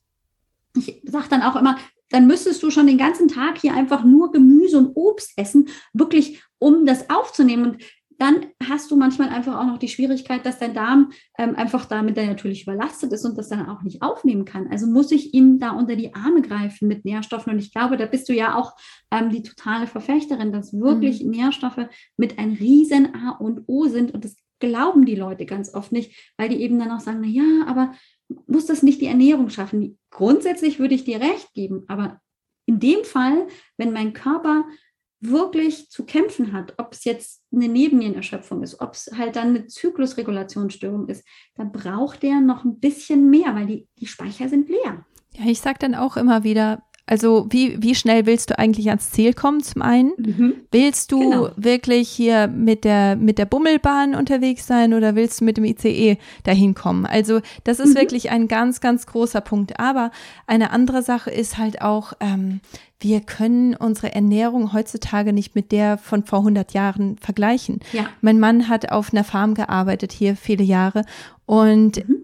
Ich sage dann auch immer, dann müsstest du schon den ganzen Tag hier einfach nur Gemüse und Obst essen, wirklich um das aufzunehmen. Und dann hast du manchmal einfach auch noch die Schwierigkeit, dass dein Darm ähm, einfach damit dann natürlich überlastet ist und das dann auch nicht aufnehmen kann. Also muss ich ihm da unter die Arme greifen mit Nährstoffen. Und ich glaube, da bist du ja auch ähm, die totale Verfechterin, dass wirklich mhm. Nährstoffe mit ein riesen A und O sind. Und das glauben die Leute ganz oft nicht, weil die eben dann auch sagen, na ja, aber muss das nicht die Ernährung schaffen? Grundsätzlich würde ich dir recht geben, aber in dem Fall, wenn mein Körper wirklich zu kämpfen hat, ob es jetzt eine Nebennierenerschöpfung ist, ob es halt dann eine Zyklusregulationsstörung ist, dann braucht der noch ein bisschen mehr, weil die, die Speicher sind leer. Ja, ich sage dann auch immer wieder, also wie, wie schnell willst du eigentlich ans Ziel kommen zum einen? Mhm. Willst du genau. wirklich hier mit der, mit der Bummelbahn unterwegs sein oder willst du mit dem ICE dahin kommen? Also das ist mhm. wirklich ein ganz, ganz großer Punkt. Aber eine andere Sache ist halt auch, ähm, wir können unsere Ernährung heutzutage nicht mit der von vor 100 Jahren vergleichen. Ja. Mein Mann hat auf einer Farm gearbeitet hier viele Jahre und mhm.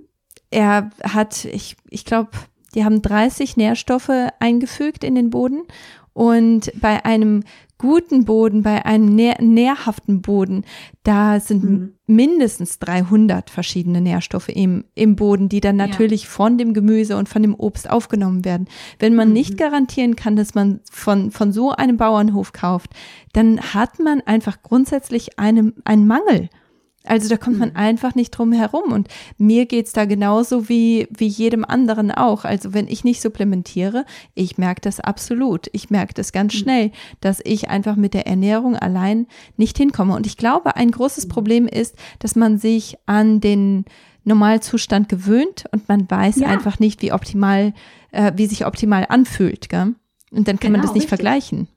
er hat, ich, ich glaube, die haben 30 Nährstoffe eingefügt in den Boden und bei einem guten Boden, bei einem nähr nährhaften Boden, da sind mhm. mindestens 300 verschiedene Nährstoffe im, im Boden, die dann natürlich ja. von dem Gemüse und von dem Obst aufgenommen werden. Wenn man mhm. nicht garantieren kann, dass man von, von so einem Bauernhof kauft, dann hat man einfach grundsätzlich einen, einen Mangel. Also da kommt man mhm. einfach nicht drum herum. Und mir geht's da genauso wie, wie jedem anderen auch. Also wenn ich nicht supplementiere, ich merke das absolut. Ich merke das ganz mhm. schnell, dass ich einfach mit der Ernährung allein nicht hinkomme. Und ich glaube, ein großes mhm. Problem ist, dass man sich an den Normalzustand gewöhnt und man weiß ja. einfach nicht, wie optimal, äh, wie sich optimal anfühlt. Gell? Und dann kann genau, man das nicht richtig. vergleichen.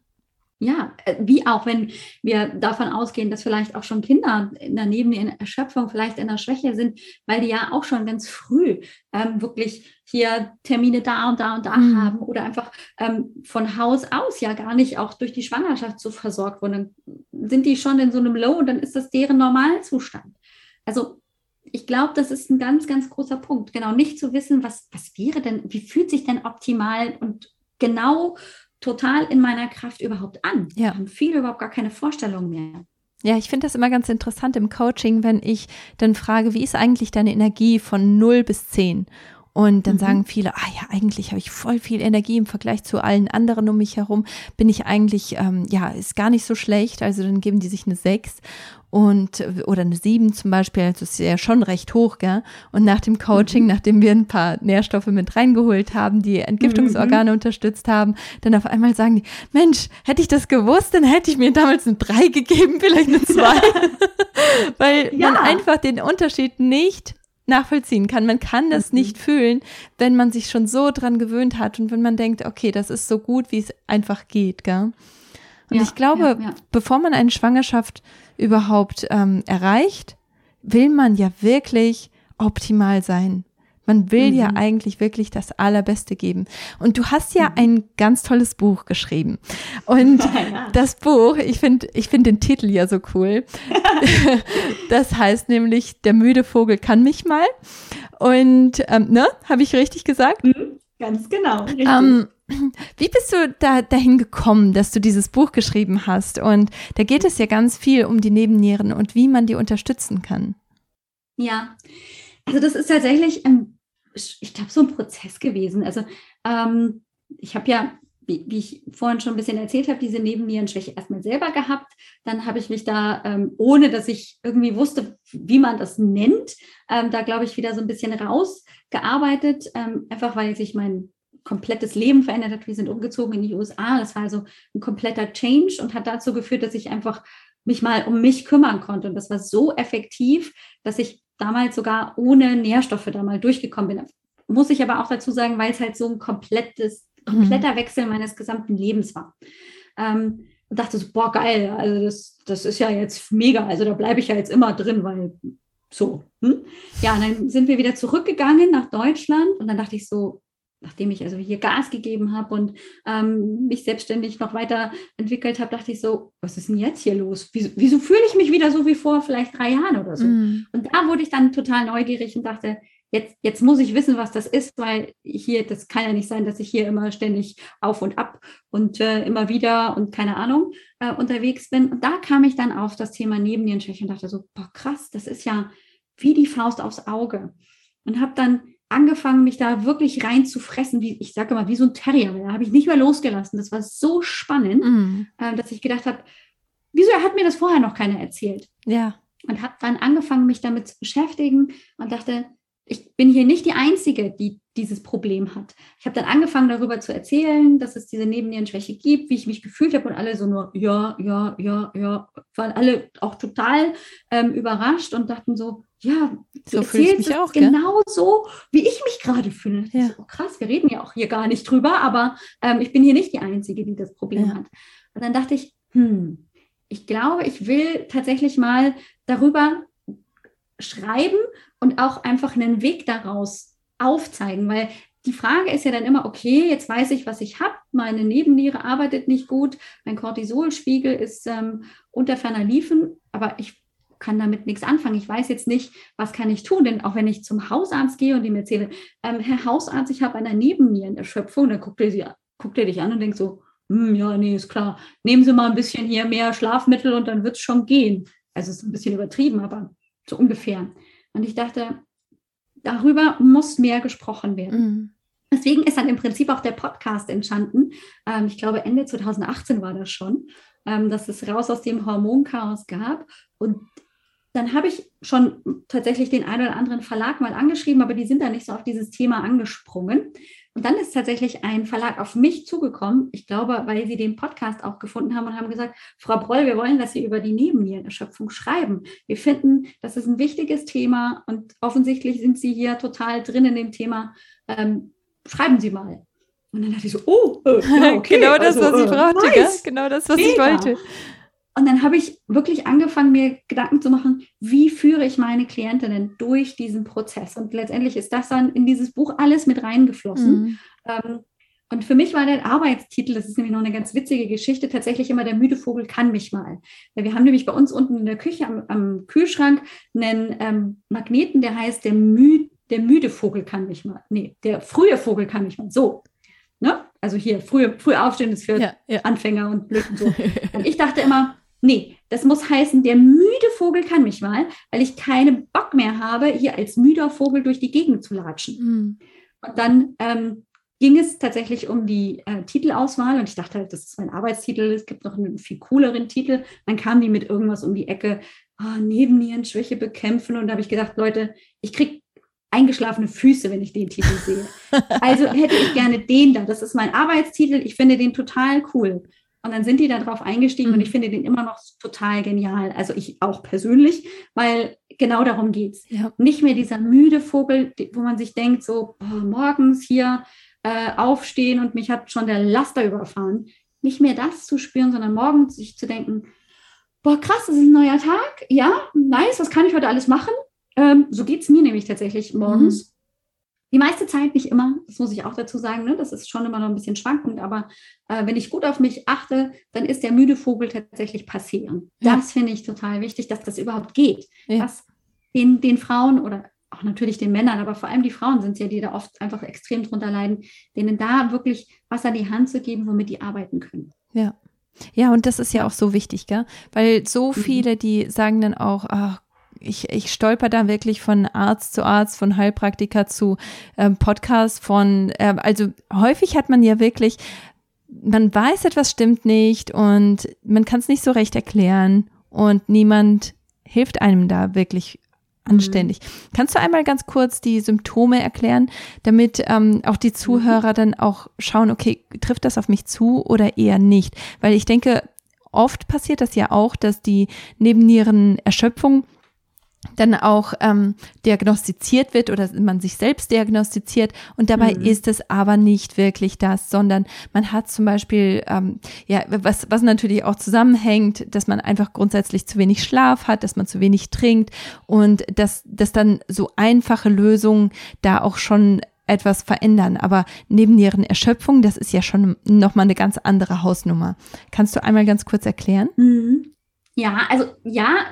Ja, äh, wie auch wenn wir davon ausgehen, dass vielleicht auch schon Kinder in der Nebenerschöpfung, vielleicht in der Schwäche sind, weil die ja auch schon ganz früh ähm, wirklich hier Termine da und da und da mhm. haben oder einfach ähm, von Haus aus ja gar nicht auch durch die Schwangerschaft so versorgt wurden. Dann sind die schon in so einem Low und dann ist das deren Normalzustand. Also ich glaube, das ist ein ganz, ganz großer Punkt. Genau, nicht zu wissen, was, was wäre denn, wie fühlt sich denn optimal und genau total in meiner Kraft überhaupt an. Ja. Haben viele überhaupt gar keine Vorstellung mehr. Ja, ich finde das immer ganz interessant im Coaching, wenn ich dann frage, wie ist eigentlich deine Energie von 0 bis 10? Und dann mhm. sagen viele, ah ja, eigentlich habe ich voll viel Energie im Vergleich zu allen anderen um mich herum. Bin ich eigentlich, ähm, ja, ist gar nicht so schlecht. Also dann geben die sich eine 6 und oder eine 7 zum Beispiel. Also ist ja schon recht hoch, gell? Und nach dem Coaching, mhm. nachdem wir ein paar Nährstoffe mit reingeholt haben, die Entgiftungsorgane mhm. unterstützt haben, dann auf einmal sagen die, Mensch, hätte ich das gewusst, dann hätte ich mir damals eine 3 gegeben, vielleicht eine 2. Weil ja. man einfach den Unterschied nicht nachvollziehen kann. Man kann das mhm. nicht fühlen, wenn man sich schon so dran gewöhnt hat und wenn man denkt, okay, das ist so gut, wie es einfach geht, gell? Und ja, ich glaube, ja, ja. bevor man eine Schwangerschaft überhaupt ähm, erreicht, will man ja wirklich optimal sein. Man will mhm. ja eigentlich wirklich das Allerbeste geben. Und du hast ja mhm. ein ganz tolles Buch geschrieben. Und ja. das Buch, ich finde ich finde den Titel ja so cool. das heißt nämlich, der müde Vogel kann mich mal. Und, ähm, ne, habe ich richtig gesagt? Mhm. Ganz genau. Richtig. Ähm, wie bist du da dahin gekommen, dass du dieses Buch geschrieben hast? Und da geht es ja ganz viel um die Nebennieren und wie man die unterstützen kann. Ja, also das ist tatsächlich ein ich glaube, so ein Prozess gewesen. Also ähm, ich habe ja, wie, wie, ich vorhin schon ein bisschen erzählt habe, diese Nebennierenschwäche erstmal selber gehabt. Dann habe ich mich da, ähm, ohne dass ich irgendwie wusste, wie man das nennt, ähm, da glaube ich wieder so ein bisschen rausgearbeitet, ähm, einfach weil sich mein komplettes Leben verändert hat. Wir sind umgezogen in die USA. Das war also ein kompletter Change und hat dazu geführt, dass ich einfach mich mal um mich kümmern konnte. Und das war so effektiv, dass ich damals sogar ohne Nährstoffe da mal durchgekommen bin. Muss ich aber auch dazu sagen, weil es halt so ein komplettes, kompletter mhm. Wechsel meines gesamten Lebens war. Ähm, und dachte so, boah, geil, also das, das ist ja jetzt mega, also da bleibe ich ja jetzt immer drin, weil so. Hm? Ja, und dann sind wir wieder zurückgegangen nach Deutschland und dann dachte ich so, nachdem ich also hier Gas gegeben habe und ähm, mich selbstständig noch weiterentwickelt habe, dachte ich so, was ist denn jetzt hier los? Wieso, wieso fühle ich mich wieder so wie vor vielleicht drei Jahren oder so? Mm. Und da wurde ich dann total neugierig und dachte, jetzt, jetzt muss ich wissen, was das ist, weil hier, das kann ja nicht sein, dass ich hier immer ständig auf und ab und äh, immer wieder und keine Ahnung. äh, unterwegs bin. Und da kam ich dann auf das Thema Nebennierenschwäche und dachte so, boah, krass, das ist ja wie die Faust aufs Auge. Und habe dann angefangen, mich da wirklich rein zu fressen, wie ich sage mal, wie so ein Terrier. Da habe ich nicht mehr losgelassen. Das war so spannend, mm. äh, dass ich gedacht habe, wieso hat mir das vorher noch keiner erzählt? Ja. Und habe dann angefangen, mich damit zu beschäftigen und dachte, ich bin hier nicht die Einzige, die dieses Problem hat. Ich habe dann angefangen, darüber zu erzählen, dass es diese Nebennierenschwäche gibt, wie ich mich gefühlt habe und alle so nur, ja, ja, ja, ja, waren alle auch total ähm, überrascht und dachten so, ja, so fühle ich mich auch, genau so, wie ich mich gerade fühle. Ja. So, krass, wir reden ja auch hier gar nicht drüber, aber ähm, ich bin hier nicht die Einzige, die das Problem ja. hat. Und dann dachte ich, hm, ich glaube, ich will tatsächlich mal darüber schreiben und auch einfach einen Weg daraus aufzeigen, weil die Frage ist ja dann immer, okay, jetzt weiß ich, was ich habe, meine Nebenniere arbeitet nicht gut, mein Cortisolspiegel ist ähm, unter ferner Liefen, aber ich kann damit nichts anfangen. Ich weiß jetzt nicht, was kann ich tun, denn auch wenn ich zum Hausarzt gehe und ihm erzähle, ähm, Herr Hausarzt, ich habe eine Nebennierenerschöpfung, dann guckt er, sie, guckt er dich an und denkt so, hm, ja, nee, ist klar, nehmen Sie mal ein bisschen hier mehr Schlafmittel und dann wird es schon gehen. Also es ist ein bisschen übertrieben, aber so ungefähr. Und ich dachte, darüber muss mehr gesprochen werden. Mhm. Deswegen ist dann im Prinzip auch der Podcast entstanden. Ähm, ich glaube, Ende 2018 war das schon, ähm, dass es raus aus dem Hormonchaos gab. Und dann habe ich schon tatsächlich den einen oder anderen Verlag mal angeschrieben, aber die sind da nicht so auf dieses Thema angesprungen. Und dann ist tatsächlich ein Verlag auf mich zugekommen, ich glaube, weil sie den Podcast auch gefunden haben und haben gesagt, Frau Broll, wir wollen, dass Sie über die Nebennierenerschöpfung schreiben. Wir finden, das ist ein wichtiges Thema und offensichtlich sind Sie hier total drin in dem Thema. Ähm, schreiben Sie mal. Und dann dachte ich so, oh, äh, okay. genau das, also, was ich äh, brauchte, nice. genau das, was Mega. ich wollte. Und dann habe ich wirklich angefangen, mir Gedanken zu machen, wie führe ich meine Klientinnen durch diesen Prozess. Und letztendlich ist das dann in dieses Buch alles mit reingeflossen. Mhm. Ähm, und für mich war der Arbeitstitel, das ist nämlich noch eine ganz witzige Geschichte, tatsächlich immer der müde Vogel kann mich mal. Wir haben nämlich bei uns unten in der Küche am, am Kühlschrank einen ähm, Magneten, der heißt der, Mü der müde Vogel kann mich mal. Nee, der frühe Vogel kann mich mal. So. Ne? Also hier, früh, früh aufstehen ist für ja, ja. Anfänger und blöd und so. und ich dachte immer, Nee, das muss heißen, der müde Vogel kann mich mal, weil ich keinen Bock mehr habe, hier als müder Vogel durch die Gegend zu latschen. Mhm. Und dann ähm, ging es tatsächlich um die äh, Titelauswahl und ich dachte halt, das ist mein Arbeitstitel, es gibt noch einen viel cooleren Titel. Dann kam die mit irgendwas um die Ecke, oh, Nebennierenschwäche bekämpfen und da habe ich gedacht, Leute, ich kriege eingeschlafene Füße, wenn ich den Titel sehe. Also hätte ich gerne den da. Das ist mein Arbeitstitel. Ich finde den total cool. Und dann sind die da drauf eingestiegen mhm. und ich finde den immer noch total genial. Also ich auch persönlich, weil genau darum geht es. Ja. Nicht mehr dieser müde Vogel, wo man sich denkt, so boah, morgens hier äh, aufstehen und mich hat schon der Laster überfahren. Nicht mehr das zu spüren, sondern morgens sich zu denken, boah, krass, das ist ein neuer Tag. Ja, nice, was kann ich heute alles machen? Ähm, so geht es mir nämlich tatsächlich morgens. Mhm. Die meiste Zeit nicht immer, das muss ich auch dazu sagen, ne? das ist schon immer noch ein bisschen schwankend, aber äh, wenn ich gut auf mich achte, dann ist der müde Vogel tatsächlich passieren. Ja. Das finde ich total wichtig, dass das überhaupt geht. Ja. Dass den, den Frauen oder auch natürlich den Männern, aber vor allem die Frauen sind es ja, die da oft einfach extrem drunter leiden, denen da wirklich was an die Hand zu geben, womit die arbeiten können. Ja. Ja, und das ist ja auch so wichtig, gell? Weil so mhm. viele, die sagen dann auch, ach ich, ich stolper da wirklich von Arzt zu Arzt, von Heilpraktiker zu ähm, Podcast, von, äh, also häufig hat man ja wirklich, man weiß, etwas stimmt nicht und man kann es nicht so recht erklären und niemand hilft einem da wirklich anständig. Mhm. Kannst du einmal ganz kurz die Symptome erklären, damit ähm, auch die Zuhörer mhm. dann auch schauen, okay, trifft das auf mich zu oder eher nicht? Weil ich denke, oft passiert das ja auch, dass die Nebennierenerschöpfung dann auch ähm, diagnostiziert wird oder man sich selbst diagnostiziert und dabei mhm. ist es aber nicht wirklich das, sondern man hat zum Beispiel, ähm, ja, was, was natürlich auch zusammenhängt, dass man einfach grundsätzlich zu wenig Schlaf hat, dass man zu wenig trinkt und dass, dass dann so einfache Lösungen da auch schon etwas verändern. Aber neben deren Erschöpfung, das ist ja schon nochmal eine ganz andere Hausnummer. Kannst du einmal ganz kurz erklären? Mhm. Ja, also ja,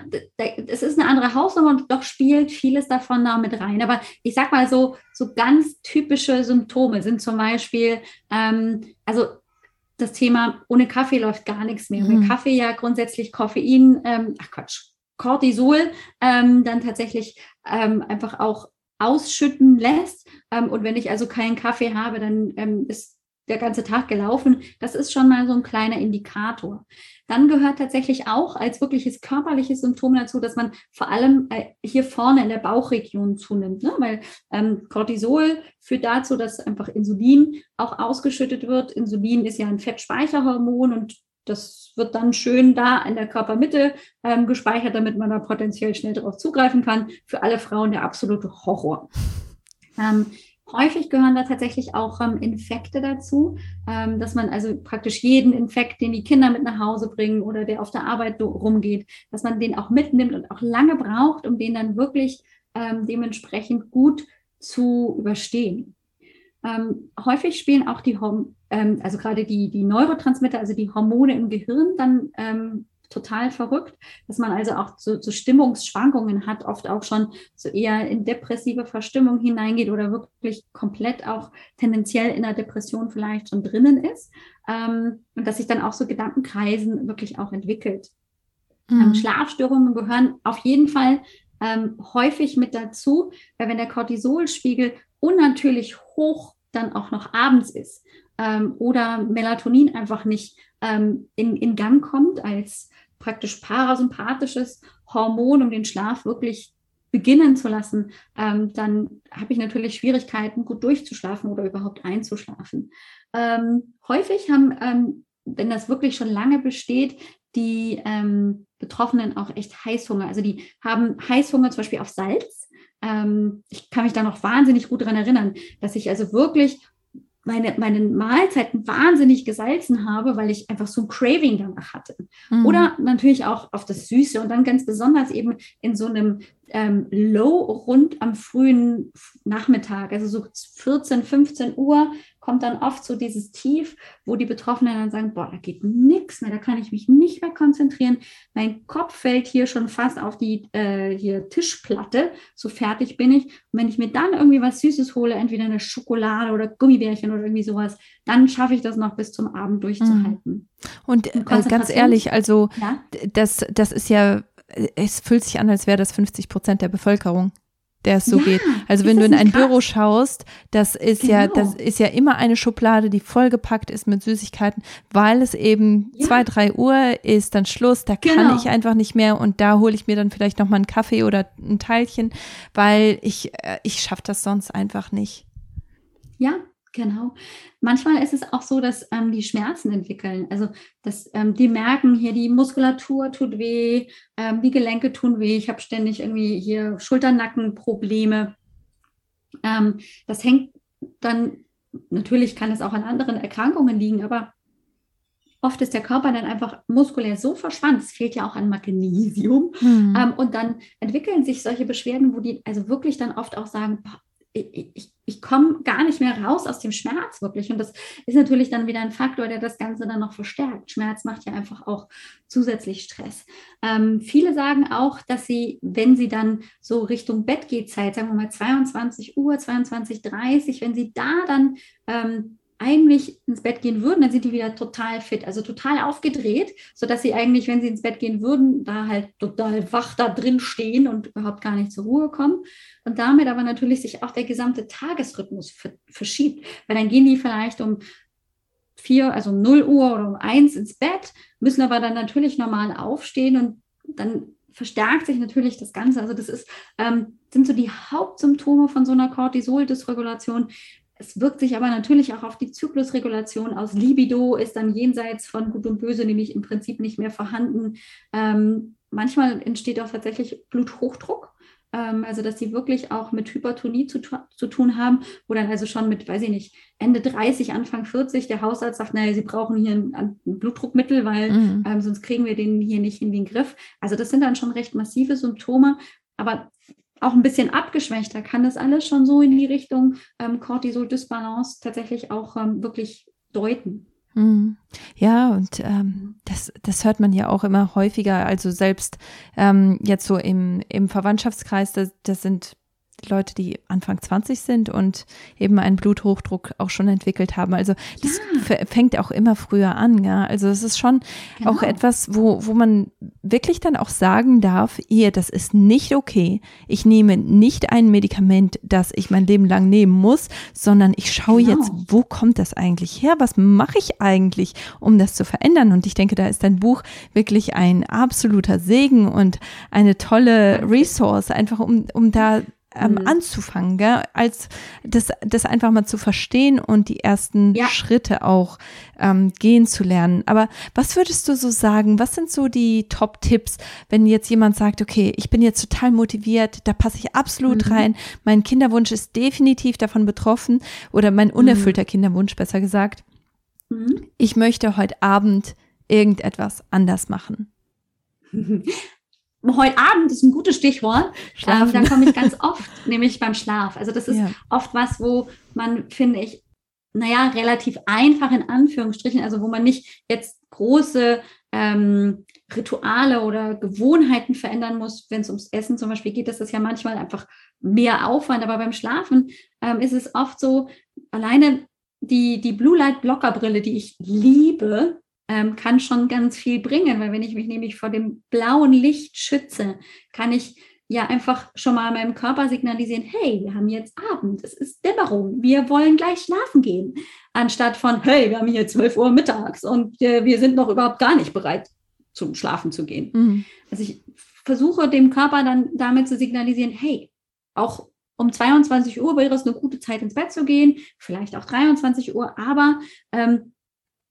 es ist eine andere Hausnummer und doch spielt vieles davon da mit rein. Aber ich sag mal so, so ganz typische Symptome sind zum Beispiel, ähm, also das Thema, ohne Kaffee läuft gar nichts mehr. Mhm. Weil Kaffee ja grundsätzlich Koffein, ähm, ach Quatsch, Cortisol ähm, dann tatsächlich ähm, einfach auch ausschütten lässt. Ähm, und wenn ich also keinen Kaffee habe, dann ähm, ist der ganze Tag gelaufen. Das ist schon mal so ein kleiner Indikator. Dann gehört tatsächlich auch als wirkliches körperliches Symptom dazu, dass man vor allem äh, hier vorne in der Bauchregion zunimmt, ne? weil ähm, Cortisol führt dazu, dass einfach Insulin auch ausgeschüttet wird. Insulin ist ja ein Fettspeicherhormon und das wird dann schön da in der Körpermitte ähm, gespeichert, damit man da potenziell schnell darauf zugreifen kann. Für alle Frauen der absolute Horror. Ähm, häufig gehören da tatsächlich auch ähm, Infekte dazu, ähm, dass man also praktisch jeden Infekt, den die Kinder mit nach Hause bringen oder der auf der Arbeit rumgeht, dass man den auch mitnimmt und auch lange braucht, um den dann wirklich ähm, dementsprechend gut zu überstehen. Ähm, häufig spielen auch die, ähm, also gerade die, die Neurotransmitter, also die Hormone im Gehirn, dann ähm, total verrückt, dass man also auch so, so Stimmungsschwankungen hat, oft auch schon so eher in depressive Verstimmung hineingeht oder wirklich komplett auch tendenziell in der Depression vielleicht schon drinnen ist ähm, und dass sich dann auch so Gedankenkreisen wirklich auch entwickelt. Mhm. Ähm, Schlafstörungen gehören auf jeden Fall ähm, häufig mit dazu, weil wenn der Cortisolspiegel unnatürlich hoch dann auch noch abends ist ähm, oder Melatonin einfach nicht ähm, in, in Gang kommt als praktisch parasympathisches Hormon, um den Schlaf wirklich beginnen zu lassen, ähm, dann habe ich natürlich Schwierigkeiten, gut durchzuschlafen oder überhaupt einzuschlafen. Ähm, häufig haben, ähm, wenn das wirklich schon lange besteht, die ähm, Betroffenen auch echt Heißhunger. Also die haben Heißhunger zum Beispiel auf Salz. Ähm, ich kann mich da noch wahnsinnig gut daran erinnern, dass ich also wirklich meine, meine Mahlzeiten wahnsinnig gesalzen habe, weil ich einfach so ein Craving danach hatte. Mhm. Oder natürlich auch auf das Süße und dann ganz besonders eben in so einem ähm, Low rund am frühen Nachmittag, also so 14, 15 Uhr, kommt dann oft so dieses Tief, wo die Betroffenen dann sagen, boah, da geht nichts mehr, da kann ich mich nicht mehr konzentrieren. Mein Kopf fällt hier schon fast auf die äh, hier Tischplatte, so fertig bin ich. Und wenn ich mir dann irgendwie was Süßes hole, entweder eine Schokolade oder Gummibärchen oder irgendwie sowas, dann schaffe ich das noch bis zum Abend durchzuhalten. Mhm. Und, Und äh, ganz ehrlich, also ja? das, das ist ja es fühlt sich an, als wäre das 50 Prozent der Bevölkerung der es so ja, geht. Also wenn du in ein krass? Büro schaust, das ist genau. ja, das ist ja immer eine Schublade, die vollgepackt ist mit Süßigkeiten, weil es eben ja. zwei, drei Uhr ist, dann Schluss, da genau. kann ich einfach nicht mehr und da hole ich mir dann vielleicht noch mal einen Kaffee oder ein Teilchen, weil ich, äh, ich schaffe das sonst einfach nicht. Ja, Genau. Manchmal ist es auch so, dass ähm, die Schmerzen entwickeln. Also, dass ähm, die merken, hier die Muskulatur tut weh, ähm, die Gelenke tun weh. Ich habe ständig irgendwie hier Schulternackenprobleme. Ähm, das hängt dann, natürlich kann es auch an anderen Erkrankungen liegen, aber oft ist der Körper dann einfach muskulär so verspannt, es fehlt ja auch an Magnesium. Mhm. Und dann entwickeln sich solche Beschwerden, wo die also wirklich dann oft auch sagen, boah, ich, ich, ich komme gar nicht mehr raus aus dem Schmerz wirklich. Und das ist natürlich dann wieder ein Faktor, der das Ganze dann noch verstärkt. Schmerz macht ja einfach auch zusätzlich Stress. Ähm, viele sagen auch, dass sie, wenn sie dann so Richtung Bettgehzeit, sagen wir mal 22 Uhr, 22.30 wenn sie da dann ähm, eigentlich ins Bett gehen würden, dann sind die wieder total fit, also total aufgedreht, sodass sie eigentlich, wenn sie ins Bett gehen würden, da halt total wach da drin stehen und überhaupt gar nicht zur Ruhe kommen. Und damit aber natürlich sich auch der gesamte Tagesrhythmus verschiebt, weil dann gehen die vielleicht um vier, also um 0 Uhr oder um eins ins Bett, müssen aber dann natürlich normal aufstehen und dann verstärkt sich natürlich das Ganze. Also das ist, ähm, sind so die Hauptsymptome von so einer Cortisol-Dysregulation, es wirkt sich aber natürlich auch auf die Zyklusregulation aus. Libido ist dann jenseits von Gut und Böse nämlich im Prinzip nicht mehr vorhanden. Ähm, manchmal entsteht auch tatsächlich Bluthochdruck. Ähm, also, dass sie wirklich auch mit Hypertonie zu, zu tun haben, wo dann also schon mit, weiß ich nicht, Ende 30, Anfang 40 der Hausarzt sagt, naja, sie brauchen hier ein, ein Blutdruckmittel, weil mhm. ähm, sonst kriegen wir den hier nicht in den Griff. Also, das sind dann schon recht massive Symptome. Aber auch ein bisschen abgeschwächter, kann das alles schon so in die Richtung ähm, Cortisol-Dysbalance tatsächlich auch ähm, wirklich deuten. Mhm. Ja, und ähm, das, das hört man ja auch immer häufiger. Also selbst ähm, jetzt so im, im Verwandtschaftskreis, das, das sind Leute, die Anfang 20 sind und eben einen Bluthochdruck auch schon entwickelt haben. Also das ja. fängt auch immer früher an, ja. Also es ist schon genau. auch etwas, wo, wo man wirklich dann auch sagen darf, ihr, das ist nicht okay. Ich nehme nicht ein Medikament, das ich mein Leben lang nehmen muss, sondern ich schaue genau. jetzt, wo kommt das eigentlich her? Was mache ich eigentlich, um das zu verändern? Und ich denke, da ist dein Buch wirklich ein absoluter Segen und eine tolle Resource, einfach um, um da ähm, mhm. anzufangen, gell? als das, das einfach mal zu verstehen und die ersten ja. Schritte auch ähm, gehen zu lernen. Aber was würdest du so sagen? Was sind so die Top-Tipps, wenn jetzt jemand sagt, okay, ich bin jetzt total motiviert, da passe ich absolut mhm. rein, mein Kinderwunsch ist definitiv davon betroffen oder mein mhm. unerfüllter mhm. Kinderwunsch, besser gesagt. Mhm. Ich möchte heute Abend irgendetwas anders machen. heute Abend ist ein gutes Stichwort. Ähm, da komme ich ganz oft, nämlich beim Schlaf. Also das ist ja. oft was, wo man, finde ich, naja, relativ einfach in Anführungsstrichen, also wo man nicht jetzt große ähm, Rituale oder Gewohnheiten verändern muss. Wenn es ums Essen zum Beispiel geht, ist das ja manchmal einfach mehr Aufwand. Aber beim Schlafen ähm, ist es oft so, alleine die, die Blue Light Blocker Brille, die ich liebe, ähm, kann schon ganz viel bringen, weil wenn ich mich nämlich vor dem blauen Licht schütze, kann ich ja einfach schon mal meinem Körper signalisieren, hey, wir haben jetzt Abend, es ist Dämmerung, wir wollen gleich schlafen gehen, anstatt von, hey, wir haben hier 12 Uhr mittags und äh, wir sind noch überhaupt gar nicht bereit zum Schlafen zu gehen. Mhm. Also ich versuche dem Körper dann damit zu signalisieren, hey, auch um 22 Uhr wäre es eine gute Zeit ins Bett zu gehen, vielleicht auch 23 Uhr, aber ähm,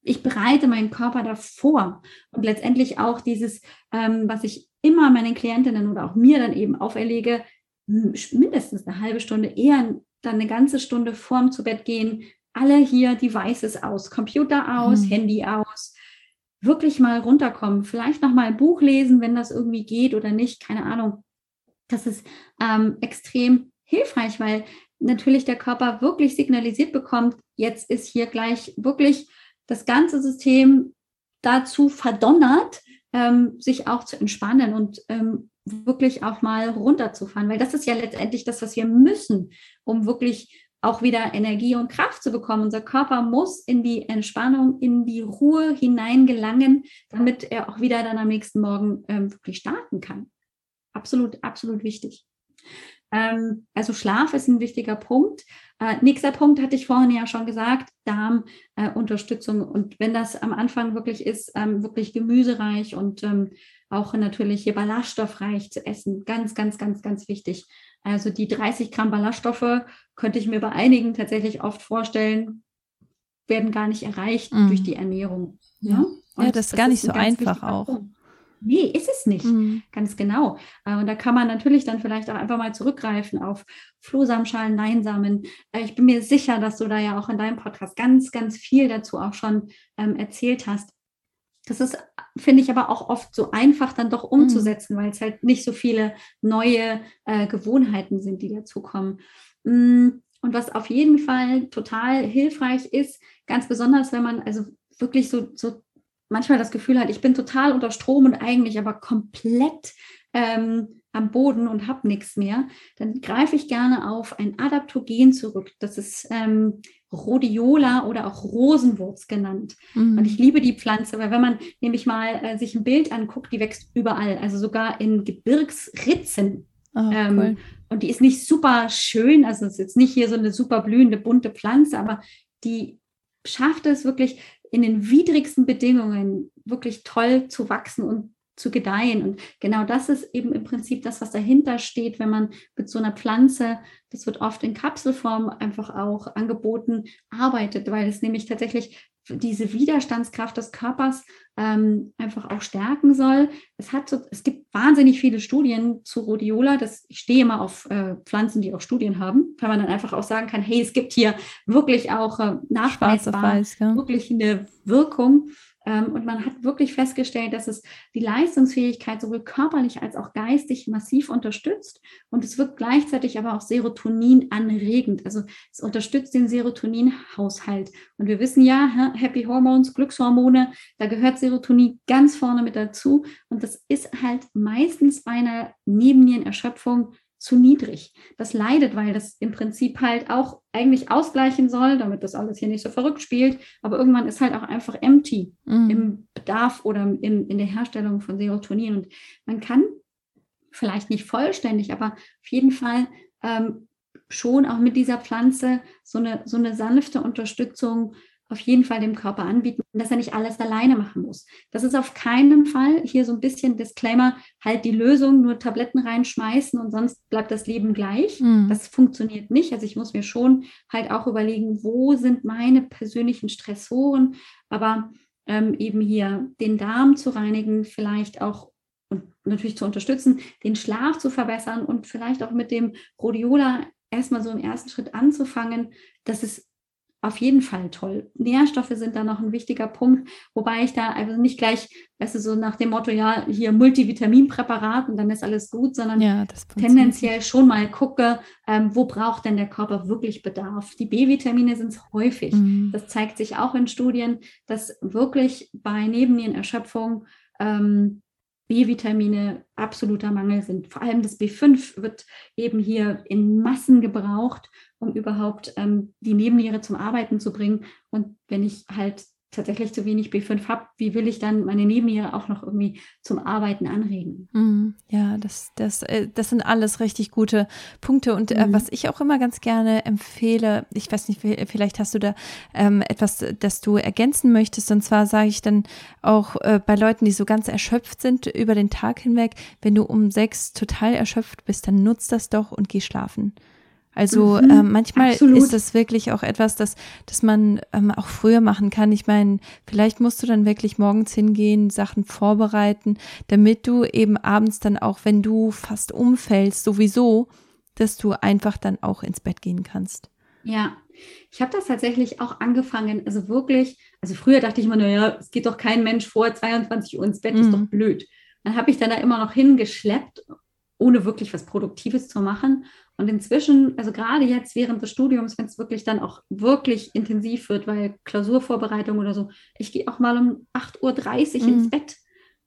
ich bereite meinen Körper davor und letztendlich auch dieses, ähm, was ich immer meinen Klientinnen oder auch mir dann eben auferlege, mindestens eine halbe Stunde, eher dann eine ganze Stunde vorm zu Bett gehen, alle hier Devices aus, Computer aus, mhm. Handy aus, wirklich mal runterkommen, vielleicht noch mal ein Buch lesen, wenn das irgendwie geht oder nicht, keine Ahnung. Das ist ähm, extrem hilfreich, weil natürlich der Körper wirklich signalisiert bekommt, jetzt ist hier gleich wirklich das ganze System dazu verdonnert, ähm, sich auch zu entspannen und ähm, wirklich auch mal runterzufahren, weil das ist ja letztendlich das, was wir müssen, um wirklich auch wieder Energie und Kraft zu bekommen. Unser Körper muss in die Entspannung, in die Ruhe hineingelangen, damit er auch wieder dann am nächsten Morgen ähm, wirklich starten kann. Absolut, absolut wichtig. Ähm, also Schlaf ist ein wichtiger Punkt. Äh, nächster Punkt hatte ich vorhin ja schon gesagt, Darmunterstützung. Äh, und wenn das am Anfang wirklich ist, ähm, wirklich gemüsereich und ähm, auch natürlich hier ballaststoffreich zu essen, ganz, ganz, ganz, ganz wichtig. Also die 30 Gramm Ballaststoffe könnte ich mir bei einigen tatsächlich oft vorstellen, werden gar nicht erreicht mm. durch die Ernährung. Ja, ja, ja das ist gar nicht so einfach auch. Punkt. Nee, ist es nicht. Mhm. Ganz genau. Äh, und da kann man natürlich dann vielleicht auch einfach mal zurückgreifen auf Flohsamenschalen, Leinsamen. Äh, ich bin mir sicher, dass du da ja auch in deinem Podcast ganz, ganz viel dazu auch schon ähm, erzählt hast. Das ist, finde ich, aber auch oft so einfach dann doch mhm. umzusetzen, mhm. weil es halt nicht so viele neue äh, Gewohnheiten sind, die dazukommen. Mm, und was auf jeden Fall total hilfreich ist, ganz besonders, wenn man also wirklich so, so manchmal das Gefühl hat, ich bin total unter Strom und eigentlich aber komplett ähm, am Boden und habe nichts mehr, dann greife ich gerne auf ein Adaptogen zurück. Das ist ähm, Rhodiola oder auch Rosenwurz genannt. Mhm. Und ich liebe die Pflanze, weil wenn man nämlich mal äh, sich ein Bild anguckt, die wächst überall, also sogar in Gebirgsritzen. Oh, ähm, cool. Und die ist nicht super schön, also es ist jetzt nicht hier so eine super blühende, bunte Pflanze, aber die schafft es wirklich in den widrigsten Bedingungen wirklich toll zu wachsen und zu gedeihen. Und genau das ist eben im Prinzip das, was dahinter steht, wenn man mit so einer Pflanze, das wird oft in Kapselform einfach auch angeboten, arbeitet, weil es nämlich tatsächlich diese Widerstandskraft des Körpers ähm, einfach auch stärken soll. Es hat so, es gibt wahnsinnig viele Studien zu Rhodiola. Das, ich stehe immer auf äh, Pflanzen, die auch Studien haben, weil man dann einfach auch sagen kann, hey, es gibt hier wirklich auch äh, nachweisbar weiß, ja. wirklich eine Wirkung. Ähm, und man hat wirklich festgestellt, dass es die Leistungsfähigkeit sowohl körperlich als auch geistig massiv unterstützt. Und es wirkt gleichzeitig aber auch Serotonin anregend. Also es unterstützt den Serotoninhaushalt. Und wir wissen ja, Happy Hormones, Glückshormone, da gehört Serotonin ganz vorne mit dazu. Und das ist halt meistens bei einer Nebennierenerschöpfung zu niedrig. Das leidet, weil das im Prinzip halt auch eigentlich ausgleichen soll, damit das alles hier nicht so verrückt spielt. Aber irgendwann ist halt auch einfach empty mhm. im Bedarf oder in, in der Herstellung von Serotonin. Und man kann vielleicht nicht vollständig, aber auf jeden Fall ähm, schon auch mit dieser Pflanze so eine, so eine sanfte Unterstützung auf jeden Fall dem Körper anbieten, dass er nicht alles alleine machen muss. Das ist auf keinen Fall hier so ein bisschen Disclaimer, halt die Lösung, nur Tabletten reinschmeißen und sonst bleibt das Leben gleich. Mhm. Das funktioniert nicht. Also ich muss mir schon halt auch überlegen, wo sind meine persönlichen Stressoren, aber ähm, eben hier den Darm zu reinigen, vielleicht auch und natürlich zu unterstützen, den Schlaf zu verbessern und vielleicht auch mit dem Rhodiola erstmal so im ersten Schritt anzufangen, das ist auf jeden Fall toll. Nährstoffe sind da noch ein wichtiger Punkt, wobei ich da also nicht gleich, weißt du, so nach dem Motto, ja, hier Multivitaminpräparat und dann ist alles gut, sondern ja, tendenziell schon mal gucke, ähm, wo braucht denn der Körper wirklich Bedarf. Die B-Vitamine sind es häufig. Mhm. Das zeigt sich auch in Studien, dass wirklich bei Nebennierenerschöpfung ähm, B-Vitamine absoluter Mangel sind. Vor allem das B5 wird eben hier in Massen gebraucht, um überhaupt ähm, die Nebenniere zum Arbeiten zu bringen. Und wenn ich halt tatsächlich zu wenig B5 habe, wie will ich dann meine Nebenniere auch noch irgendwie zum Arbeiten anregen? Mm, ja, das, das, äh, das sind alles richtig gute Punkte. Und äh, mm. was ich auch immer ganz gerne empfehle, ich weiß nicht, vielleicht hast du da ähm, etwas, das du ergänzen möchtest. Und zwar sage ich dann auch äh, bei Leuten, die so ganz erschöpft sind über den Tag hinweg, wenn du um sechs total erschöpft bist, dann nutz das doch und geh schlafen. Also mhm, äh, manchmal absolut. ist das wirklich auch etwas, das, das man ähm, auch früher machen kann. Ich meine, vielleicht musst du dann wirklich morgens hingehen, Sachen vorbereiten, damit du eben abends dann auch, wenn du fast umfällst, sowieso, dass du einfach dann auch ins Bett gehen kannst. Ja, ich habe das tatsächlich auch angefangen, also wirklich, also früher dachte ich immer, naja, es geht doch kein Mensch vor 22 Uhr ins Bett, mhm. ist doch blöd. Dann habe ich dann da immer noch hingeschleppt, ohne wirklich was Produktives zu machen. Und inzwischen, also gerade jetzt während des Studiums, wenn es wirklich dann auch wirklich intensiv wird, weil Klausurvorbereitung oder so, ich gehe auch mal um 8.30 Uhr mhm. ins Bett.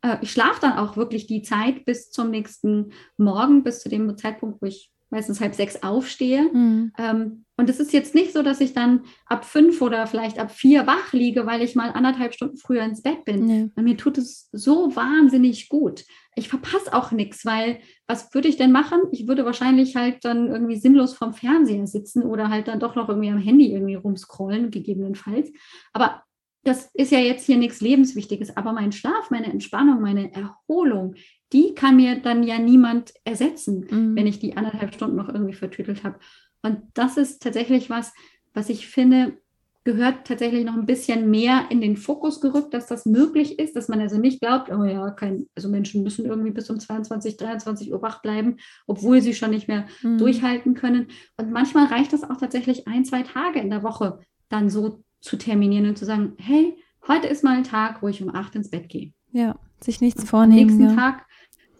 Äh, ich schlafe dann auch wirklich die Zeit bis zum nächsten Morgen, bis zu dem Zeitpunkt, wo ich meistens halb sechs aufstehe. Mhm. Ähm, und es ist jetzt nicht so, dass ich dann ab fünf oder vielleicht ab vier wach liege, weil ich mal anderthalb Stunden früher ins Bett bin. Nee. Und mir tut es so wahnsinnig gut. Ich verpasse auch nichts, weil was würde ich denn machen? Ich würde wahrscheinlich halt dann irgendwie sinnlos vorm Fernseher sitzen oder halt dann doch noch irgendwie am Handy irgendwie rumscrollen, gegebenenfalls. Aber das ist ja jetzt hier nichts Lebenswichtiges. Aber mein Schlaf, meine Entspannung, meine Erholung, die kann mir dann ja niemand ersetzen, mhm. wenn ich die anderthalb Stunden noch irgendwie vertütelt habe. Und das ist tatsächlich was, was ich finde, gehört tatsächlich noch ein bisschen mehr in den Fokus gerückt, dass das möglich ist, dass man also nicht glaubt, oh ja, kein, also Menschen müssen irgendwie bis um 22, 23 Uhr wach bleiben, obwohl sie schon nicht mehr mhm. durchhalten können. Und manchmal reicht es auch tatsächlich ein, zwei Tage in der Woche dann so zu terminieren und zu sagen, hey, heute ist mal ein Tag, wo ich um acht ins Bett gehe. Ja, sich nichts und vornehmen. Am nächsten ja. Tag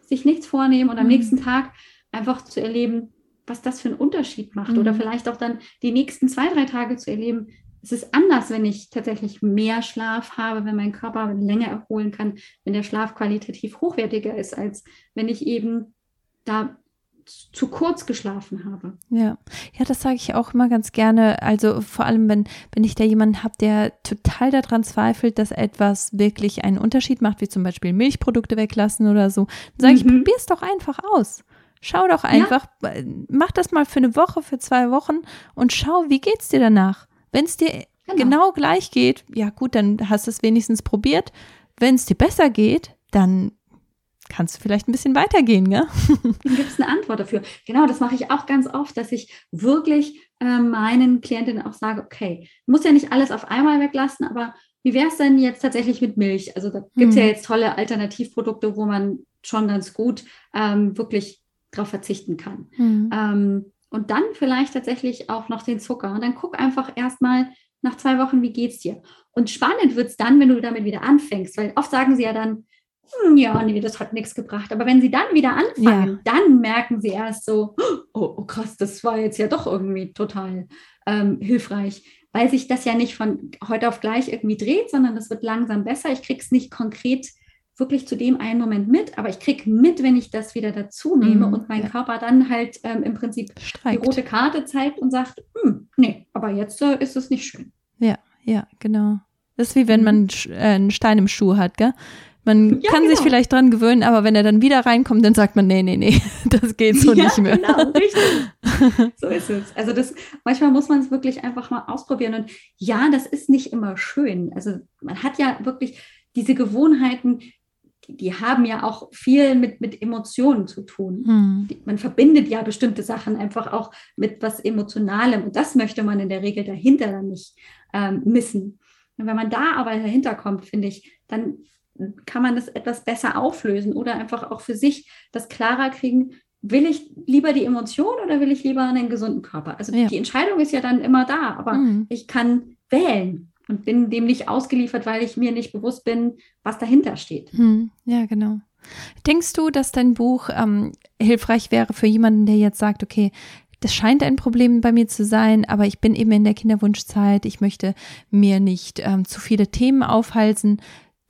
sich nichts vornehmen und am mhm. nächsten Tag einfach zu erleben, was das für einen Unterschied macht. Mhm. Oder vielleicht auch dann die nächsten zwei, drei Tage zu erleben, es ist anders, wenn ich tatsächlich mehr Schlaf habe, wenn mein Körper länger erholen kann, wenn der Schlaf qualitativ hochwertiger ist, als wenn ich eben da zu kurz geschlafen habe. Ja, ja, das sage ich auch immer ganz gerne. Also vor allem, wenn, wenn ich da jemanden habe, der total daran zweifelt, dass etwas wirklich einen Unterschied macht, wie zum Beispiel Milchprodukte weglassen oder so, dann sage mhm. ich, probier es doch einfach aus. Schau doch einfach, ja. mach das mal für eine Woche, für zwei Wochen und schau, wie geht's dir danach? Wenn es dir genau. genau gleich geht, ja gut, dann hast du es wenigstens probiert. Wenn es dir besser geht, dann kannst du vielleicht ein bisschen weitergehen, gell? Dann gibt es eine Antwort dafür. Genau, das mache ich auch ganz oft, dass ich wirklich äh, meinen Klientinnen auch sage, okay, muss ja nicht alles auf einmal weglassen, aber wie wäre es denn jetzt tatsächlich mit Milch? Also da gibt es hm. ja jetzt tolle Alternativprodukte, wo man schon ganz gut ähm, wirklich darauf verzichten kann. Hm. Ähm, und dann vielleicht tatsächlich auch noch den Zucker. Und dann guck einfach erstmal nach zwei Wochen, wie geht's dir? Und spannend wird es dann, wenn du damit wieder anfängst, weil oft sagen sie ja dann, ja, nee, das hat nichts gebracht. Aber wenn sie dann wieder anfangen, ja. dann merken sie erst so, oh, oh, krass, das war jetzt ja doch irgendwie total ähm, hilfreich, weil sich das ja nicht von heute auf gleich irgendwie dreht, sondern das wird langsam besser. Ich kriege es nicht konkret wirklich zu dem einen Moment mit, aber ich kriege mit, wenn ich das wieder dazu nehme mhm, und mein ja. Körper dann halt ähm, im Prinzip Streikt. die rote Karte zeigt und sagt, hm, nee, aber jetzt äh, ist es nicht schön. Ja, ja, genau. Das ist wie wenn man äh, einen Stein im Schuh hat, gell? Man ja, kann genau. sich vielleicht dran gewöhnen, aber wenn er dann wieder reinkommt, dann sagt man, nee, nee, nee, das geht so ja, nicht mehr. Genau, richtig. so ist es. Also das, manchmal muss man es wirklich einfach mal ausprobieren. Und ja, das ist nicht immer schön. Also man hat ja wirklich diese Gewohnheiten, die, die haben ja auch viel mit, mit Emotionen zu tun. Hm. Man verbindet ja bestimmte Sachen einfach auch mit was Emotionalem. Und das möchte man in der Regel dahinter dann nicht ähm, missen. Und wenn man da aber dahinter kommt, finde ich, dann kann man das etwas besser auflösen oder einfach auch für sich das klarer kriegen, will ich lieber die Emotion oder will ich lieber einen gesunden Körper? Also ja. die Entscheidung ist ja dann immer da, aber mhm. ich kann wählen und bin dem nicht ausgeliefert, weil ich mir nicht bewusst bin, was dahinter steht. Mhm. Ja, genau. Denkst du, dass dein Buch ähm, hilfreich wäre für jemanden, der jetzt sagt, okay, das scheint ein Problem bei mir zu sein, aber ich bin eben in der Kinderwunschzeit, ich möchte mir nicht ähm, zu viele Themen aufhalsen.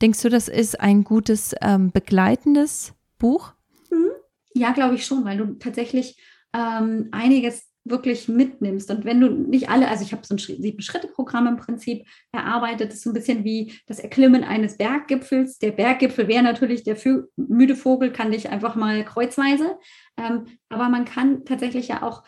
Denkst du, das ist ein gutes ähm, begleitendes Buch? Mhm. Ja, glaube ich schon, weil du tatsächlich ähm, einiges wirklich mitnimmst. Und wenn du nicht alle, also ich habe so ein Sieben-Schritte-Programm im Prinzip erarbeitet, das ist so ein bisschen wie das Erklimmen eines Berggipfels. Der Berggipfel wäre natürlich der müde Vogel, kann dich einfach mal kreuzweise. Ähm, aber man kann tatsächlich ja auch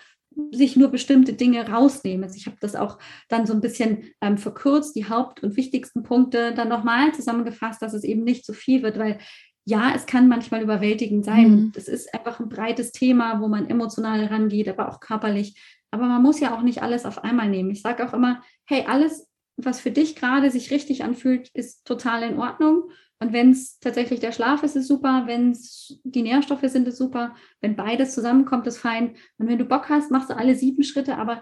sich nur bestimmte Dinge rausnehmen. Also ich habe das auch dann so ein bisschen ähm, verkürzt, die Haupt- und wichtigsten Punkte dann nochmal zusammengefasst, dass es eben nicht so viel wird, weil ja, es kann manchmal überwältigend sein. Mhm. Es ist einfach ein breites Thema, wo man emotional rangeht, aber auch körperlich. Aber man muss ja auch nicht alles auf einmal nehmen. Ich sage auch immer, hey, alles, was für dich gerade sich richtig anfühlt, ist total in Ordnung. Und wenn es tatsächlich der Schlaf ist, ist super. Wenn es die Nährstoffe sind, ist super. Wenn beides zusammenkommt, ist fein. Und wenn du Bock hast, machst du alle sieben Schritte. Aber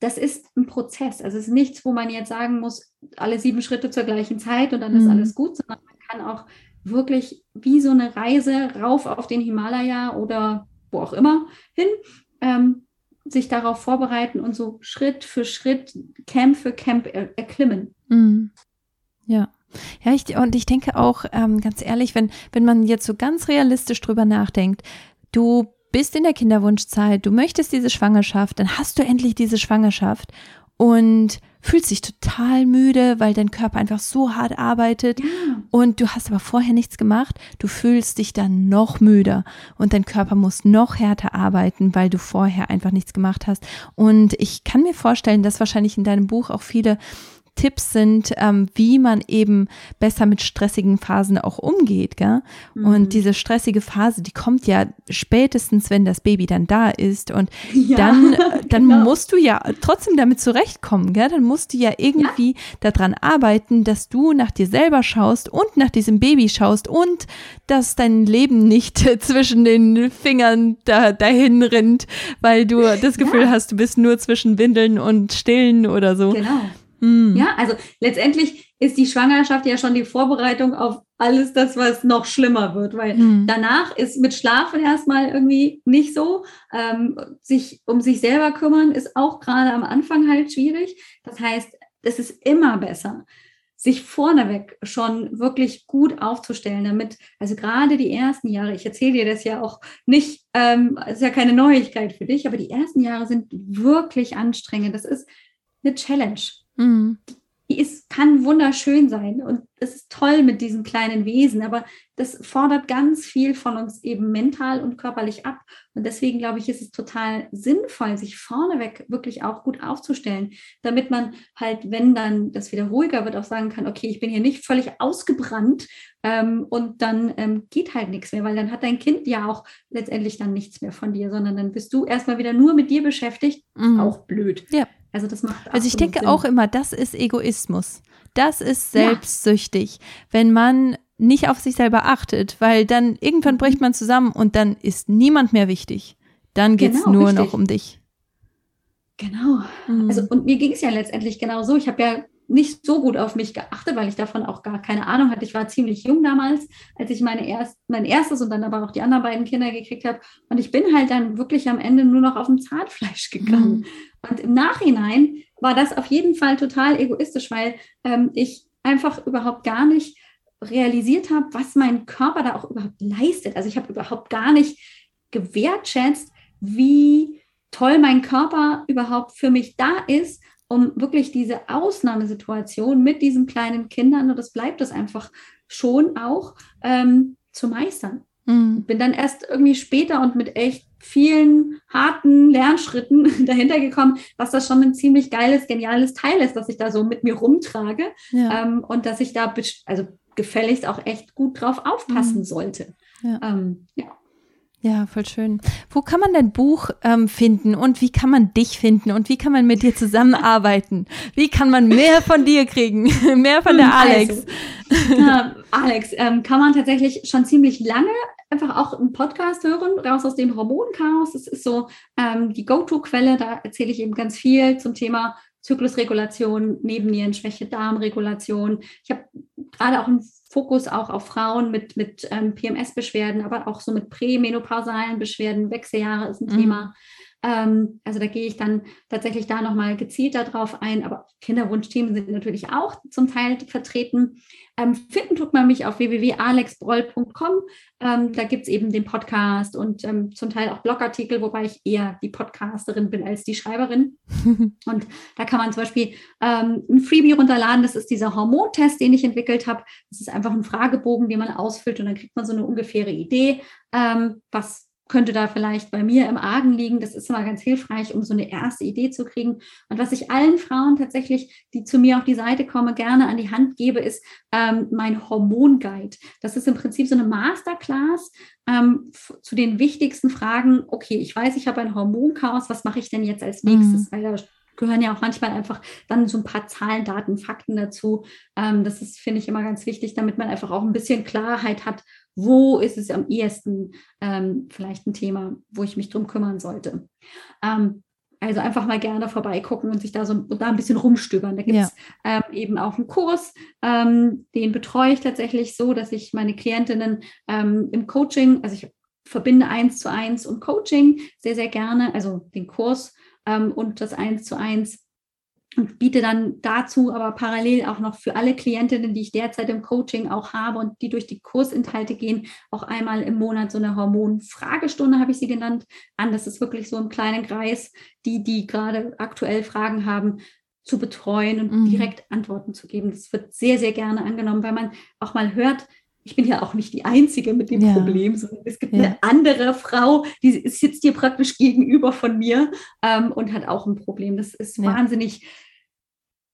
das ist ein Prozess. Also es ist nichts, wo man jetzt sagen muss, alle sieben Schritte zur gleichen Zeit und dann mhm. ist alles gut, sondern man kann auch wirklich wie so eine Reise rauf auf den Himalaya oder wo auch immer hin, ähm, sich darauf vorbereiten und so Schritt für Schritt, Camp für Camp er erklimmen. Mhm. Ja. Ja, ich, und ich denke auch, ähm, ganz ehrlich, wenn, wenn man jetzt so ganz realistisch drüber nachdenkt, du bist in der Kinderwunschzeit, du möchtest diese Schwangerschaft, dann hast du endlich diese Schwangerschaft und fühlst dich total müde, weil dein Körper einfach so hart arbeitet ja. und du hast aber vorher nichts gemacht, du fühlst dich dann noch müder und dein Körper muss noch härter arbeiten, weil du vorher einfach nichts gemacht hast. Und ich kann mir vorstellen, dass wahrscheinlich in deinem Buch auch viele Tipps sind, ähm, wie man eben besser mit stressigen Phasen auch umgeht. Gell? Mhm. Und diese stressige Phase, die kommt ja spätestens, wenn das Baby dann da ist. Und ja, dann, äh, dann genau. musst du ja trotzdem damit zurechtkommen. Gell? Dann musst du ja irgendwie ja. daran arbeiten, dass du nach dir selber schaust und nach diesem Baby schaust und dass dein Leben nicht zwischen den Fingern da, dahin rinnt, weil du das Gefühl ja. hast, du bist nur zwischen Windeln und Stillen oder so. Genau. Mhm. Ja, also letztendlich ist die Schwangerschaft ja schon die Vorbereitung auf alles das, was noch schlimmer wird, weil mhm. danach ist mit Schlafen erstmal irgendwie nicht so. Ähm, sich um sich selber kümmern ist auch gerade am Anfang halt schwierig. Das heißt, es ist immer besser, sich vorneweg schon wirklich gut aufzustellen, damit, also gerade die ersten Jahre, ich erzähle dir das ja auch nicht, ähm, ist ja keine Neuigkeit für dich, aber die ersten Jahre sind wirklich anstrengend. Das ist eine Challenge. Mhm. Die ist, kann wunderschön sein und es ist toll mit diesen kleinen Wesen, aber das fordert ganz viel von uns eben mental und körperlich ab. Und deswegen glaube ich, ist es total sinnvoll, sich vorneweg wirklich auch gut aufzustellen, damit man halt, wenn dann das wieder ruhiger wird, auch sagen kann, okay, ich bin hier nicht völlig ausgebrannt ähm, und dann ähm, geht halt nichts mehr, weil dann hat dein Kind ja auch letztendlich dann nichts mehr von dir, sondern dann bist du erstmal wieder nur mit dir beschäftigt. Mhm. Auch blöd. Ja. Also das macht Also ich denke Sinn. auch immer, das ist Egoismus. Das ist selbstsüchtig, ja. wenn man nicht auf sich selber achtet, weil dann irgendwann mhm. bricht man zusammen und dann ist niemand mehr wichtig. Dann geht es genau, nur richtig. noch um dich. Genau. Mhm. Also und mir ging es ja letztendlich genau so. Ich habe ja nicht so gut auf mich geachtet, weil ich davon auch gar keine Ahnung hatte. Ich war ziemlich jung damals, als ich meine erst, mein erstes und dann aber auch die anderen beiden Kinder gekriegt habe. Und ich bin halt dann wirklich am Ende nur noch auf dem Zahnfleisch gegangen. Mhm. Und im Nachhinein war das auf jeden Fall total egoistisch, weil ähm, ich einfach überhaupt gar nicht realisiert habe, was mein Körper da auch überhaupt leistet. Also ich habe überhaupt gar nicht gewertschätzt, wie toll mein Körper überhaupt für mich da ist, um wirklich diese Ausnahmesituation mit diesen kleinen Kindern, und das bleibt es einfach schon auch, ähm, zu meistern. Mhm. Bin dann erst irgendwie später und mit echt vielen harten Lernschritten dahinter gekommen, dass das schon ein ziemlich geiles, geniales Teil ist, dass ich da so mit mir rumtrage ja. ähm, und dass ich da also gefälligst auch echt gut drauf aufpassen mhm. sollte. Ja. Ähm, ja. Ja, voll schön. Wo kann man dein Buch ähm, finden und wie kann man dich finden und wie kann man mit dir zusammenarbeiten? Wie kann man mehr von dir kriegen? mehr von der Alex? Also, äh, Alex, ähm, kann man tatsächlich schon ziemlich lange einfach auch einen Podcast hören, raus aus dem Hormonchaos. Das ist so ähm, die Go-To-Quelle. Da erzähle ich eben ganz viel zum Thema Zyklusregulation, Nebennierenschwäche, Darmregulation. Ich habe gerade auch einen Fokus auch auf Frauen mit, mit ähm, PMS-Beschwerden, aber auch so mit prämenopausalen Beschwerden. Wechseljahre ist ein mhm. Thema. Ähm, also da gehe ich dann tatsächlich da nochmal gezielter drauf ein. Aber Kinderwunschthemen sind natürlich auch zum Teil vertreten. Ähm, finden tut man mich auf www.alexbroll.com. Ähm, da gibt es eben den Podcast und ähm, zum Teil auch Blogartikel, wobei ich eher die Podcasterin bin als die Schreiberin. und da kann man zum Beispiel ähm, ein Freebie runterladen. Das ist dieser Hormontest, den ich entwickelt habe. Das ist einfach ein Fragebogen, den man ausfüllt und dann kriegt man so eine ungefähre Idee, ähm, was könnte da vielleicht bei mir im Argen liegen. Das ist immer ganz hilfreich, um so eine erste Idee zu kriegen. Und was ich allen Frauen tatsächlich, die zu mir auf die Seite kommen, gerne an die Hand gebe, ist ähm, mein Hormonguide. Das ist im Prinzip so eine Masterclass ähm, zu den wichtigsten Fragen. Okay, ich weiß, ich habe ein Hormonchaos. Was mache ich denn jetzt als nächstes? Mhm. Weil da gehören ja auch manchmal einfach dann so ein paar Zahlen, Daten, Fakten dazu. Ähm, das ist, finde ich, immer ganz wichtig, damit man einfach auch ein bisschen Klarheit hat, wo ist es am ehesten ähm, vielleicht ein Thema, wo ich mich drum kümmern sollte. Ähm, also einfach mal gerne vorbeigucken und sich da so da ein bisschen rumstöbern. Da gibt es ja. ähm, eben auch einen Kurs, ähm, den betreue ich tatsächlich so, dass ich meine Klientinnen ähm, im Coaching, also ich verbinde eins zu eins und Coaching sehr, sehr gerne, also den Kurs ähm, und das eins zu eins und biete dann dazu aber parallel auch noch für alle Klientinnen, die ich derzeit im Coaching auch habe und die durch die Kursinhalte gehen, auch einmal im Monat so eine Hormonfragestunde, habe ich sie genannt, an. Das ist wirklich so im kleinen Kreis, die, die gerade aktuell Fragen haben, zu betreuen und mhm. direkt Antworten zu geben. Das wird sehr, sehr gerne angenommen, weil man auch mal hört, ich bin ja auch nicht die Einzige mit dem ja. Problem, sondern es gibt ja. eine andere Frau, die sitzt hier praktisch gegenüber von mir ähm, und hat auch ein Problem. Das ist ja. wahnsinnig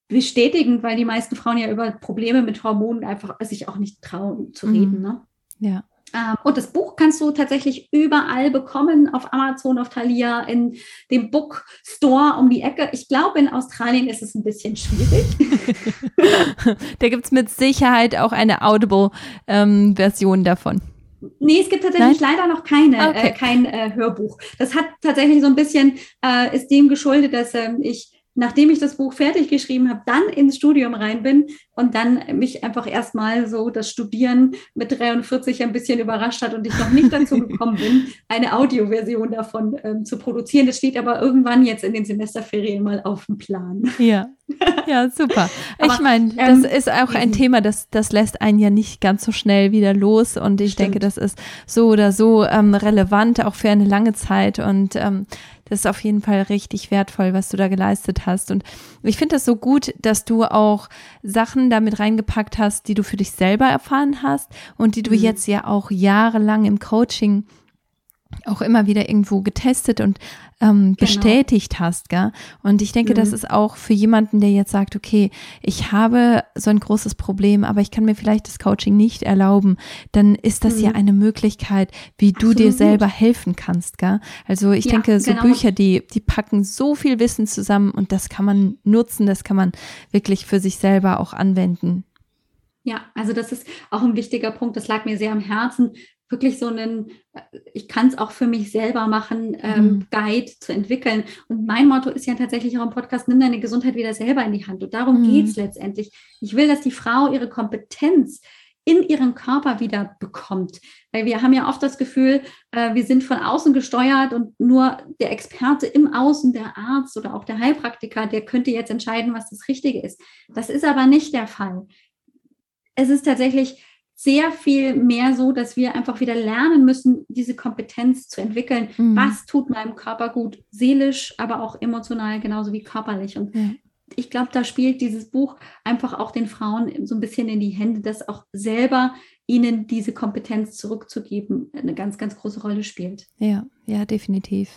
bestätigend, weil die meisten Frauen ja über Probleme mit Hormonen einfach sich auch nicht trauen zu reden. Mhm. Ne? Ja. Ähm, und das Buch kannst du tatsächlich überall bekommen, auf Amazon, auf Thalia, in dem Bookstore um die Ecke. Ich glaube, in Australien ist es ein bisschen schwierig. da gibt es mit Sicherheit auch eine Audible-Version ähm, davon. Nee, es gibt tatsächlich Nein? leider noch keine, äh, okay. äh, kein äh, Hörbuch. Das hat tatsächlich so ein bisschen, äh, ist dem geschuldet, dass ähm, ich nachdem ich das Buch fertig geschrieben habe, dann ins Studium rein bin und dann mich einfach erstmal so das Studieren mit 43 ein bisschen überrascht hat und ich noch nicht dazu gekommen bin, eine Audioversion davon ähm, zu produzieren. Das steht aber irgendwann jetzt in den Semesterferien mal auf dem Plan. Ja, ja, super. Ich meine, das ähm, ist auch ein Thema, das, das lässt einen ja nicht ganz so schnell wieder los. Und ich stimmt. denke, das ist so oder so ähm, relevant, auch für eine lange Zeit. Und ähm, das ist auf jeden Fall richtig wertvoll, was du da geleistet hast. Und ich finde das so gut, dass du auch Sachen damit reingepackt hast, die du für dich selber erfahren hast und die du mhm. jetzt ja auch jahrelang im Coaching auch immer wieder irgendwo getestet und ähm, genau. bestätigt hast, gell? Und ich denke, mhm. das ist auch für jemanden, der jetzt sagt, okay, ich habe so ein großes Problem, aber ich kann mir vielleicht das Coaching nicht erlauben, dann ist das mhm. ja eine Möglichkeit, wie du Absolut. dir selber helfen kannst, gell? Also ich ja, denke, so genau. Bücher, die, die packen so viel Wissen zusammen und das kann man nutzen, das kann man wirklich für sich selber auch anwenden. Ja, also das ist auch ein wichtiger Punkt. Das lag mir sehr am Herzen, wirklich so einen, ich kann es auch für mich selber machen, ähm, mhm. Guide zu entwickeln. Und mein Motto ist ja tatsächlich auch im Podcast, nimm deine Gesundheit wieder selber in die Hand. Und darum mhm. geht es letztendlich. Ich will, dass die Frau ihre Kompetenz in ihren Körper wieder bekommt. Weil wir haben ja oft das Gefühl, äh, wir sind von außen gesteuert und nur der Experte im Außen, der Arzt oder auch der Heilpraktiker, der könnte jetzt entscheiden, was das Richtige ist. Das ist aber nicht der Fall. Es ist tatsächlich sehr viel mehr so, dass wir einfach wieder lernen müssen, diese Kompetenz zu entwickeln. Mhm. Was tut meinem Körper gut, seelisch, aber auch emotional, genauso wie körperlich. Und ja. ich glaube, da spielt dieses Buch einfach auch den Frauen so ein bisschen in die Hände, dass auch selber ihnen diese Kompetenz zurückzugeben eine ganz, ganz große Rolle spielt. Ja, ja, definitiv.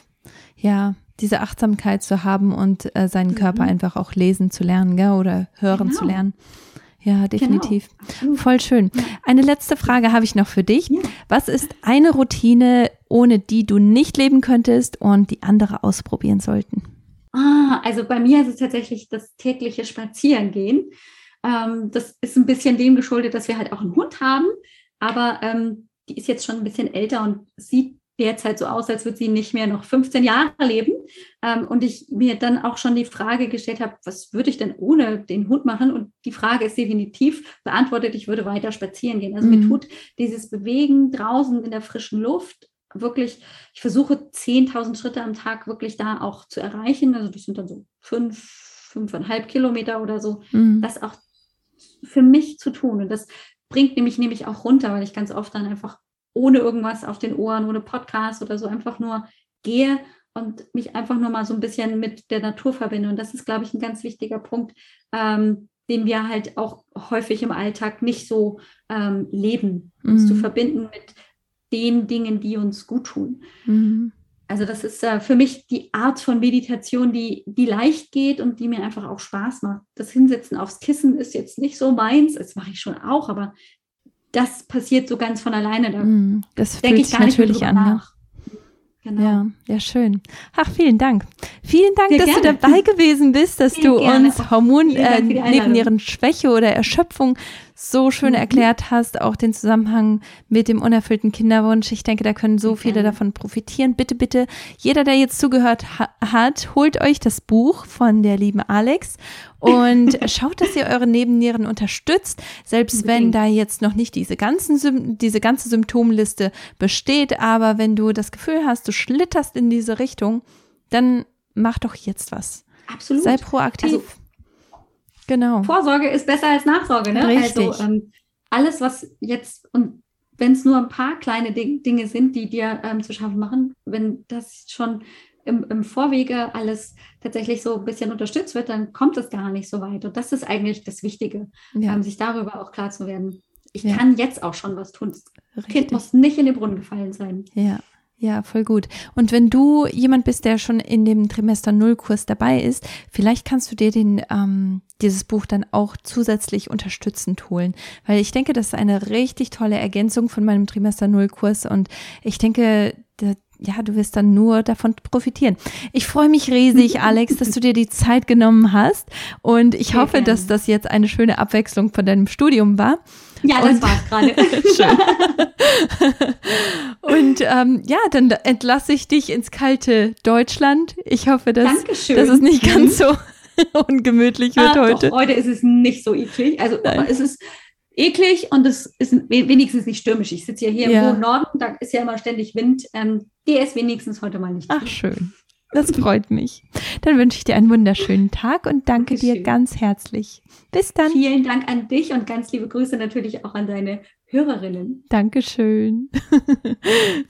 Ja, diese Achtsamkeit zu haben und äh, seinen mhm. Körper einfach auch lesen zu lernen, gell, oder hören genau. zu lernen. Ja, definitiv. Genau. Voll schön. Eine letzte Frage habe ich noch für dich. Was ist eine Routine, ohne die du nicht leben könntest und die andere ausprobieren sollten? Ah, also bei mir ist es tatsächlich das tägliche Spazierengehen. Ähm, das ist ein bisschen dem geschuldet, dass wir halt auch einen Hund haben, aber ähm, die ist jetzt schon ein bisschen älter und sieht derzeit so aus, als würde sie nicht mehr noch 15 Jahre leben. Ähm, und ich mir dann auch schon die Frage gestellt habe, was würde ich denn ohne den Hund machen? Und die Frage ist definitiv beantwortet, ich würde weiter spazieren gehen. Also mhm. mir tut dieses Bewegen draußen in der frischen Luft wirklich, ich versuche 10.000 Schritte am Tag wirklich da auch zu erreichen. Also das sind dann so fünf, fünfeinhalb Kilometer oder so. Mhm. Das auch für mich zu tun. Und das bringt nämlich nämlich auch runter, weil ich ganz oft dann einfach ohne irgendwas auf den Ohren, ohne Podcast oder so einfach nur gehe und mich einfach nur mal so ein bisschen mit der Natur verbinde. Und das ist, glaube ich, ein ganz wichtiger Punkt, ähm, den wir halt auch häufig im Alltag nicht so ähm, leben, uns mhm. zu verbinden mit den Dingen, die uns gut tun. Mhm. Also das ist äh, für mich die Art von Meditation, die, die leicht geht und die mir einfach auch Spaß macht. Das Hinsetzen aufs Kissen ist jetzt nicht so meins, das mache ich schon auch, aber das passiert so ganz von alleine. Da mm, das denke ich gar natürlich an. Nach. Genau. Ja, ja, schön. Ach, vielen Dank. Vielen Dank, Sehr dass gerne. du dabei gewesen bist, dass Sehr du gerne. uns Hormon äh, neben Schwäche oder Erschöpfung so schön mhm. erklärt hast, auch den Zusammenhang mit dem unerfüllten Kinderwunsch. Ich denke, da können so viele davon profitieren. Bitte, bitte, jeder, der jetzt zugehört ha hat, holt euch das Buch von der lieben Alex und schaut, dass ihr eure Nebennieren unterstützt, selbst wenn da jetzt noch nicht diese ganzen diese ganze Symptomliste besteht, aber wenn du das Gefühl hast, du schlitterst in diese Richtung, dann mach doch jetzt was. Absolut. Sei proaktiv. Also Genau. Vorsorge ist besser als Nachsorge. Ne? Richtig. Also ähm, alles, was jetzt, und wenn es nur ein paar kleine Ding, Dinge sind, die dir ähm, zu schaffen machen, wenn das schon im, im, Vorwege alles tatsächlich so ein bisschen unterstützt wird, dann kommt es gar nicht so weit. Und das ist eigentlich das Wichtige, ja. ähm, sich darüber auch klar zu werden. Ich ja. kann jetzt auch schon was tun. Das Kind muss nicht in den Brunnen gefallen sein. Ja, ja, voll gut. Und wenn du jemand bist, der schon in dem Trimester Null Kurs dabei ist, vielleicht kannst du dir den ähm, dieses Buch dann auch zusätzlich unterstützend holen, weil ich denke, das ist eine richtig tolle Ergänzung von meinem Trimester Null Kurs und ich denke, ja, du wirst dann nur davon profitieren. Ich freue mich riesig, Alex, dass du dir die Zeit genommen hast und ich Sehr hoffe, gerne. dass das jetzt eine schöne Abwechslung von deinem Studium war. Ja, das war es gerade. Schön. und ähm, ja, dann entlasse ich dich ins kalte Deutschland. Ich hoffe, dass, Dankeschön. dass es nicht ganz so ungemütlich wird ah, heute. Doch, heute ist es nicht so eklig. Also Nein. es ist eklig und es ist wenigstens nicht stürmisch. Ich sitze ja hier ja. im hohen Norden, da ist ja immer ständig Wind. Ähm, der ist wenigstens heute mal nicht. Ach, schön. Das freut mich. Dann wünsche ich dir einen wunderschönen Tag und danke Dankeschön. dir ganz herzlich. Bis dann. Vielen Dank an dich und ganz liebe Grüße natürlich auch an deine Hörerinnen. Dankeschön.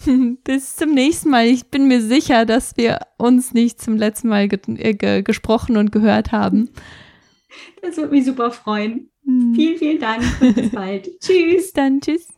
Bis zum nächsten Mal. Ich bin mir sicher, dass wir uns nicht zum letzten Mal ge ge gesprochen und gehört haben. Das würde mich super freuen. Hm. Vielen, vielen Dank und bis bald. tschüss. Bis dann. Tschüss.